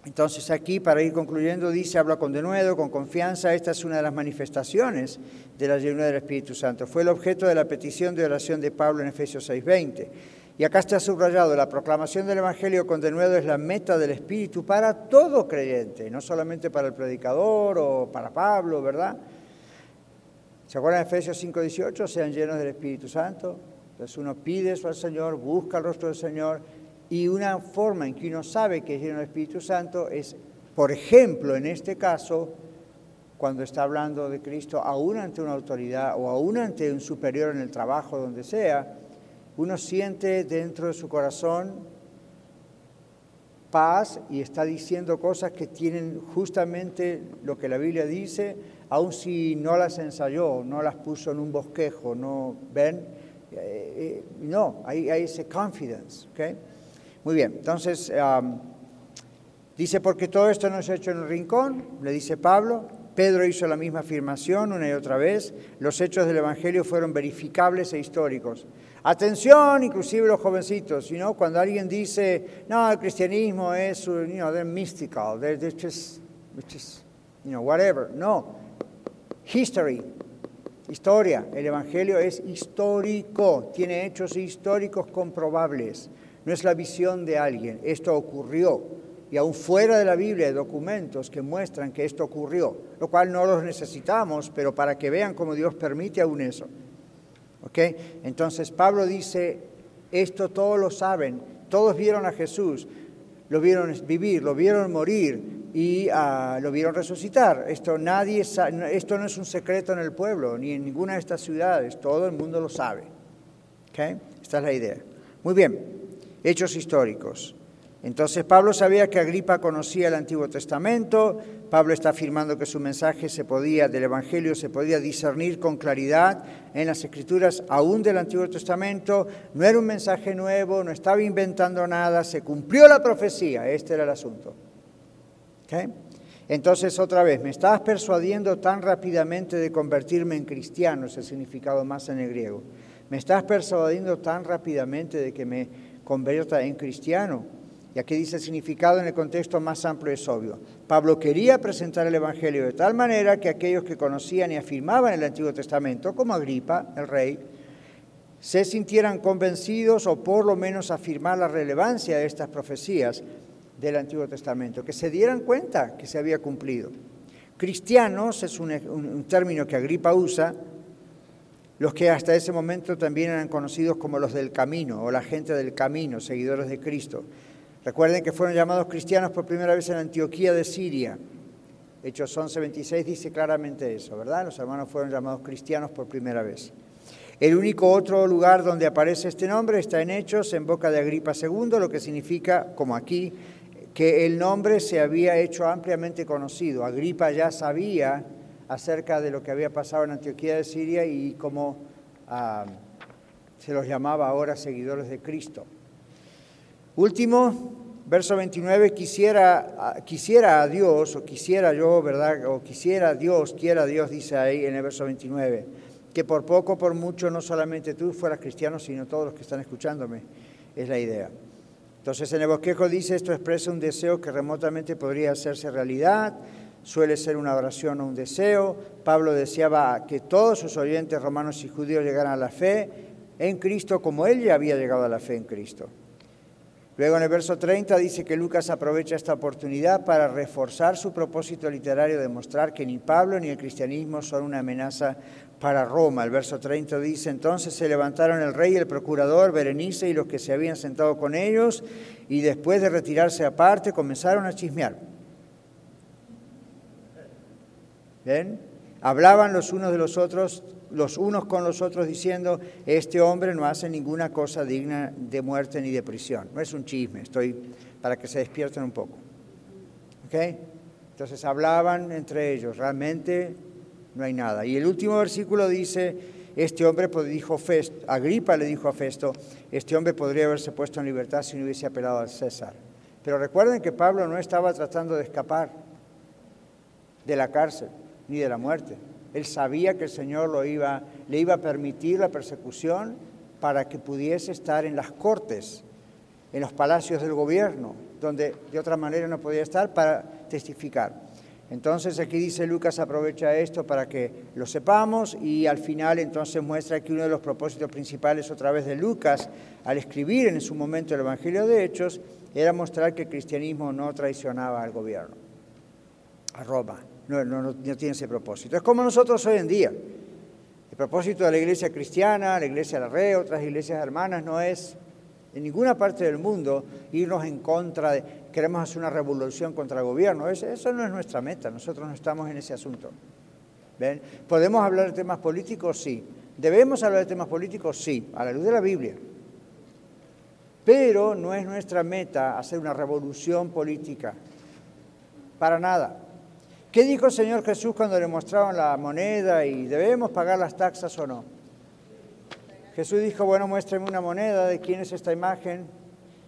Entonces aquí, para ir concluyendo, dice, habla con denuedo, con confianza. Esta es una de las manifestaciones de la llenura del Espíritu Santo. Fue el objeto de la petición de oración de Pablo en Efesios 6:20. Y acá está subrayado, la proclamación del Evangelio con denuedo es la meta del Espíritu para todo creyente, no solamente para el predicador o para Pablo, ¿verdad? ¿Se acuerdan de Efesios 5:18? Sean llenos del Espíritu Santo. Entonces uno pide eso al Señor, busca el rostro del Señor y una forma en que uno sabe que es lleno del Espíritu Santo es, por ejemplo, en este caso, cuando está hablando de Cristo, aún ante una autoridad o aún ante un superior en el trabajo, donde sea, uno siente dentro de su corazón paz y está diciendo cosas que tienen justamente lo que la Biblia dice, aun si no las ensayó, no las puso en un bosquejo, no, ¿ven? Eh, eh, no, hay, hay ese confidence, ¿ok? Muy bien, entonces dice, porque todo esto no ha hecho en un rincón, le dice Pablo. Pedro hizo la misma afirmación una y otra vez. Los hechos del Evangelio fueron verificables e históricos. Atención, inclusive los jovencitos, you cuando alguien dice, no, el cristianismo es, you know, they're mystical, they're, just, you know, whatever. No, history, historia. El Evangelio es histórico, tiene hechos históricos comprobables no es la visión de alguien, esto ocurrió. Y aún fuera de la Biblia hay documentos que muestran que esto ocurrió, lo cual no los necesitamos, pero para que vean cómo Dios permite aún eso. ¿Ok? Entonces Pablo dice, esto todos lo saben, todos vieron a Jesús, lo vieron vivir, lo vieron morir, y ah, lo vieron resucitar. Esto, nadie, esto no es un secreto en el pueblo, ni en ninguna de estas ciudades, todo el mundo lo sabe. ¿Okay? Esta es la idea. Muy bien, hechos históricos. Entonces Pablo sabía que Agripa conocía el Antiguo Testamento, Pablo está afirmando que su mensaje se podía, del Evangelio se podía discernir con claridad en las escrituras aún del Antiguo Testamento, no era un mensaje nuevo, no estaba inventando nada, se cumplió la profecía, este era el asunto. Entonces otra vez, me estabas persuadiendo tan rápidamente de convertirme en cristiano, es el significado más en el griego, me estás persuadiendo tan rápidamente de que me convierta en cristiano. Y aquí dice el significado en el contexto más amplio es obvio. Pablo quería presentar el Evangelio de tal manera que aquellos que conocían y afirmaban el Antiguo Testamento, como Agripa, el rey, se sintieran convencidos o por lo menos afirmar la relevancia de estas profecías del Antiguo Testamento, que se dieran cuenta que se había cumplido. Cristianos es un, un término que Agripa usa, los que hasta ese momento también eran conocidos como los del camino o la gente del camino, seguidores de Cristo. Recuerden que fueron llamados cristianos por primera vez en Antioquía de Siria. Hechos 11:26 dice claramente eso, ¿verdad? Los hermanos fueron llamados cristianos por primera vez. El único otro lugar donde aparece este nombre está en Hechos, en boca de Agripa II, lo que significa, como aquí, que el nombre se había hecho ampliamente conocido. Agripa ya sabía acerca de lo que había pasado en Antioquía de Siria y cómo ah, se los llamaba ahora seguidores de Cristo. Último, verso 29, quisiera, quisiera a Dios, o quisiera yo, ¿verdad? O quisiera Dios, quiera Dios, dice ahí en el verso 29, que por poco, por mucho, no solamente tú fueras cristiano, sino todos los que están escuchándome, es la idea. Entonces en el bosquejo dice, esto expresa un deseo que remotamente podría hacerse realidad, suele ser una oración o un deseo. Pablo deseaba que todos sus oyentes romanos y judíos llegaran a la fe en Cristo como él ya había llegado a la fe en Cristo. Luego en el verso 30 dice que Lucas aprovecha esta oportunidad para reforzar su propósito literario de mostrar que ni Pablo ni el cristianismo son una amenaza para Roma. El verso 30 dice, entonces se levantaron el rey, el procurador, Berenice y los que se habían sentado con ellos, y después de retirarse aparte comenzaron a chismear. ¿Ven? Hablaban los unos de los otros los unos con los otros diciendo, este hombre no hace ninguna cosa digna de muerte ni de prisión. No es un chisme, estoy para que se despierten un poco. ¿Ok? Entonces hablaban entre ellos, realmente no hay nada. Y el último versículo dice, este hombre dijo Festo, Agripa le dijo a Festo, este hombre podría haberse puesto en libertad si no hubiese apelado al César. Pero recuerden que Pablo no estaba tratando de escapar de la cárcel ni de la muerte. Él sabía que el Señor le iba a permitir la persecución para que pudiese estar en las cortes, en los palacios del gobierno, donde de otra manera no podía estar para testificar. Entonces aquí dice Lucas aprovecha esto para que lo sepamos y al final entonces muestra que uno de los propósitos principales otra vez de Lucas al escribir en su momento el Evangelio de Hechos era mostrar que el cristianismo no traicionaba al gobierno, a Roma no, no, tiene ese propósito. Es como nosotros hoy en día. El propósito de la iglesia cristiana, la iglesia de la red, otras iglesias hermanas, no es en ninguna parte del mundo irnos en contra de, queremos hacer una revolución contra el gobierno. Eso, no es nuestra meta, nosotros no estamos en ese asunto. ¿Podemos hablar de temas políticos? Sí. ¿Debemos hablar de temas políticos? Sí, a la luz de la Biblia. Pero no es nuestra meta hacer una revolución política. Para nada. ¿Qué dijo el Señor Jesús cuando le mostraron la moneda y debemos pagar las taxas o no? Jesús dijo, bueno, muéstrame una moneda, ¿de quién es esta imagen?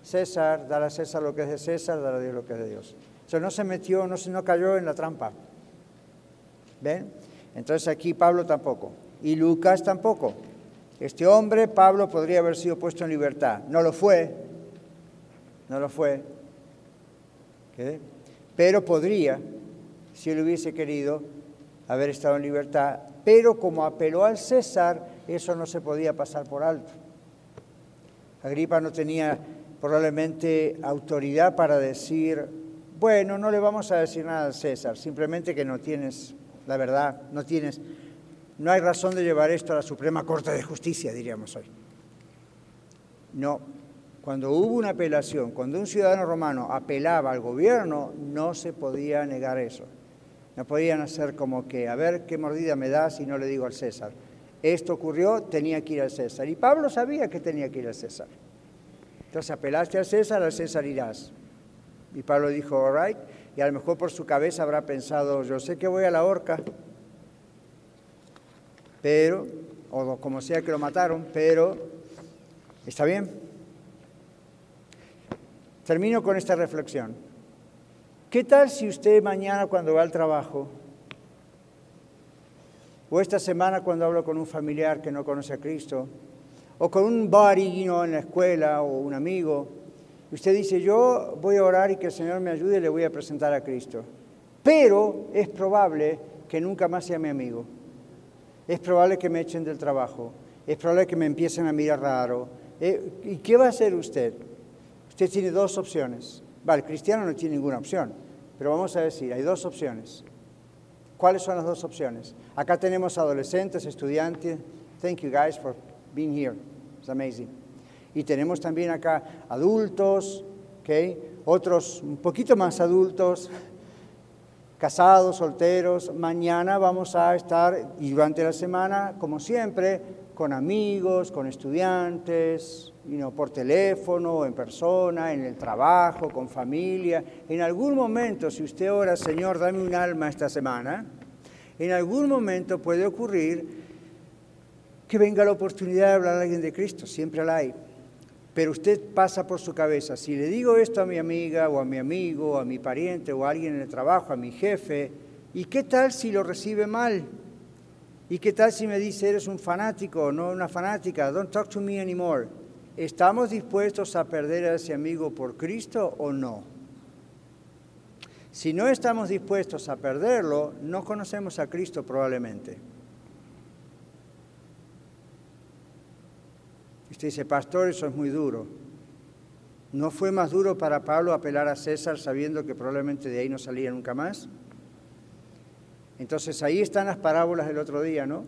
César, dar a César lo que es de César, dar a Dios lo que es de Dios. O sea, no se metió, no, no cayó en la trampa. ¿Ven? Entonces aquí Pablo tampoco. Y Lucas tampoco. Este hombre, Pablo, podría haber sido puesto en libertad. No lo fue. No lo fue. ¿Qué? Pero podría si él hubiese querido haber estado en libertad, pero como apeló al César, eso no se podía pasar por alto. Agripa no tenía probablemente autoridad para decir, bueno, no le vamos a decir nada al César, simplemente que no tienes la verdad, no tienes, no hay razón de llevar esto a la Suprema Corte de Justicia, diríamos hoy. No, Cuando hubo una apelación, cuando un ciudadano romano apelaba al gobierno, no se podía negar eso. No podían hacer como que, a ver qué mordida me da si no le digo al César. Esto ocurrió, tenía que ir al César. Y Pablo sabía que tenía que ir al César. Entonces apelaste al César, al César irás. Y Pablo dijo, all right. Y a lo mejor por su cabeza habrá pensado, yo sé que voy a la horca, pero, o como sea que lo mataron, pero está bien. Termino con esta reflexión. ¿Qué tal si usted mañana cuando va al trabajo, o esta semana cuando habla con un familiar que no conoce a Cristo, o con un buddy en la escuela o un amigo, usted dice, yo voy a orar y que el Señor me ayude y le voy a presentar a Cristo. Pero es probable que nunca más sea mi amigo. Es probable que me echen del trabajo. Es probable que me empiecen a mirar raro. Eh, ¿Y qué va a hacer usted? Usted tiene dos opciones. Vale, el cristiano no tiene ninguna opción, pero vamos a decir, hay dos opciones. ¿Cuáles son las dos opciones? Acá tenemos adolescentes, estudiantes. Thank you guys for being here. It's amazing. Y tenemos también acá adultos, okay? otros un poquito más adultos, casados, solteros. Mañana vamos a estar, y durante la semana, como siempre, con amigos, con estudiantes, por teléfono, en persona, en el trabajo, con familia. En algún momento, si usted ora, Señor, dame un alma esta semana, en algún momento puede ocurrir que venga la oportunidad de hablar a alguien de Cristo, siempre la hay. Pero usted pasa por su cabeza, si le digo esto a mi amiga o a mi amigo o a mi pariente o a alguien en el trabajo, a mi jefe, ¿y qué tal si lo recibe mal? ¿Y qué tal si me dice, eres un fanático, no una fanática, don't talk to me anymore? ¿Estamos dispuestos a perder a ese amigo por Cristo o no? Si no estamos dispuestos a perderlo, no conocemos a Cristo probablemente. Usted dice, pastor, eso es muy duro. ¿No fue más duro para Pablo apelar a César sabiendo que probablemente de ahí no salía nunca más? Entonces ahí están las parábolas del otro día, ¿no?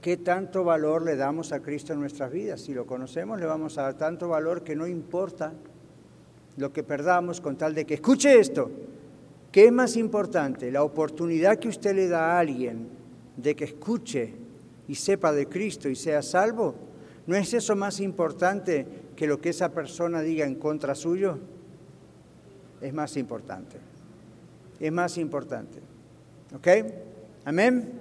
¿Qué tanto valor le damos a Cristo en nuestras vidas? Si lo conocemos, le vamos a dar tanto valor que no importa lo que perdamos con tal de que escuche esto. ¿Qué es más importante? La oportunidad que usted le da a alguien de que escuche y sepa de Cristo y sea salvo. ¿No es eso más importante que lo que esa persona diga en contra suyo? Es más importante. Es más importante. ¿Ok? Amén.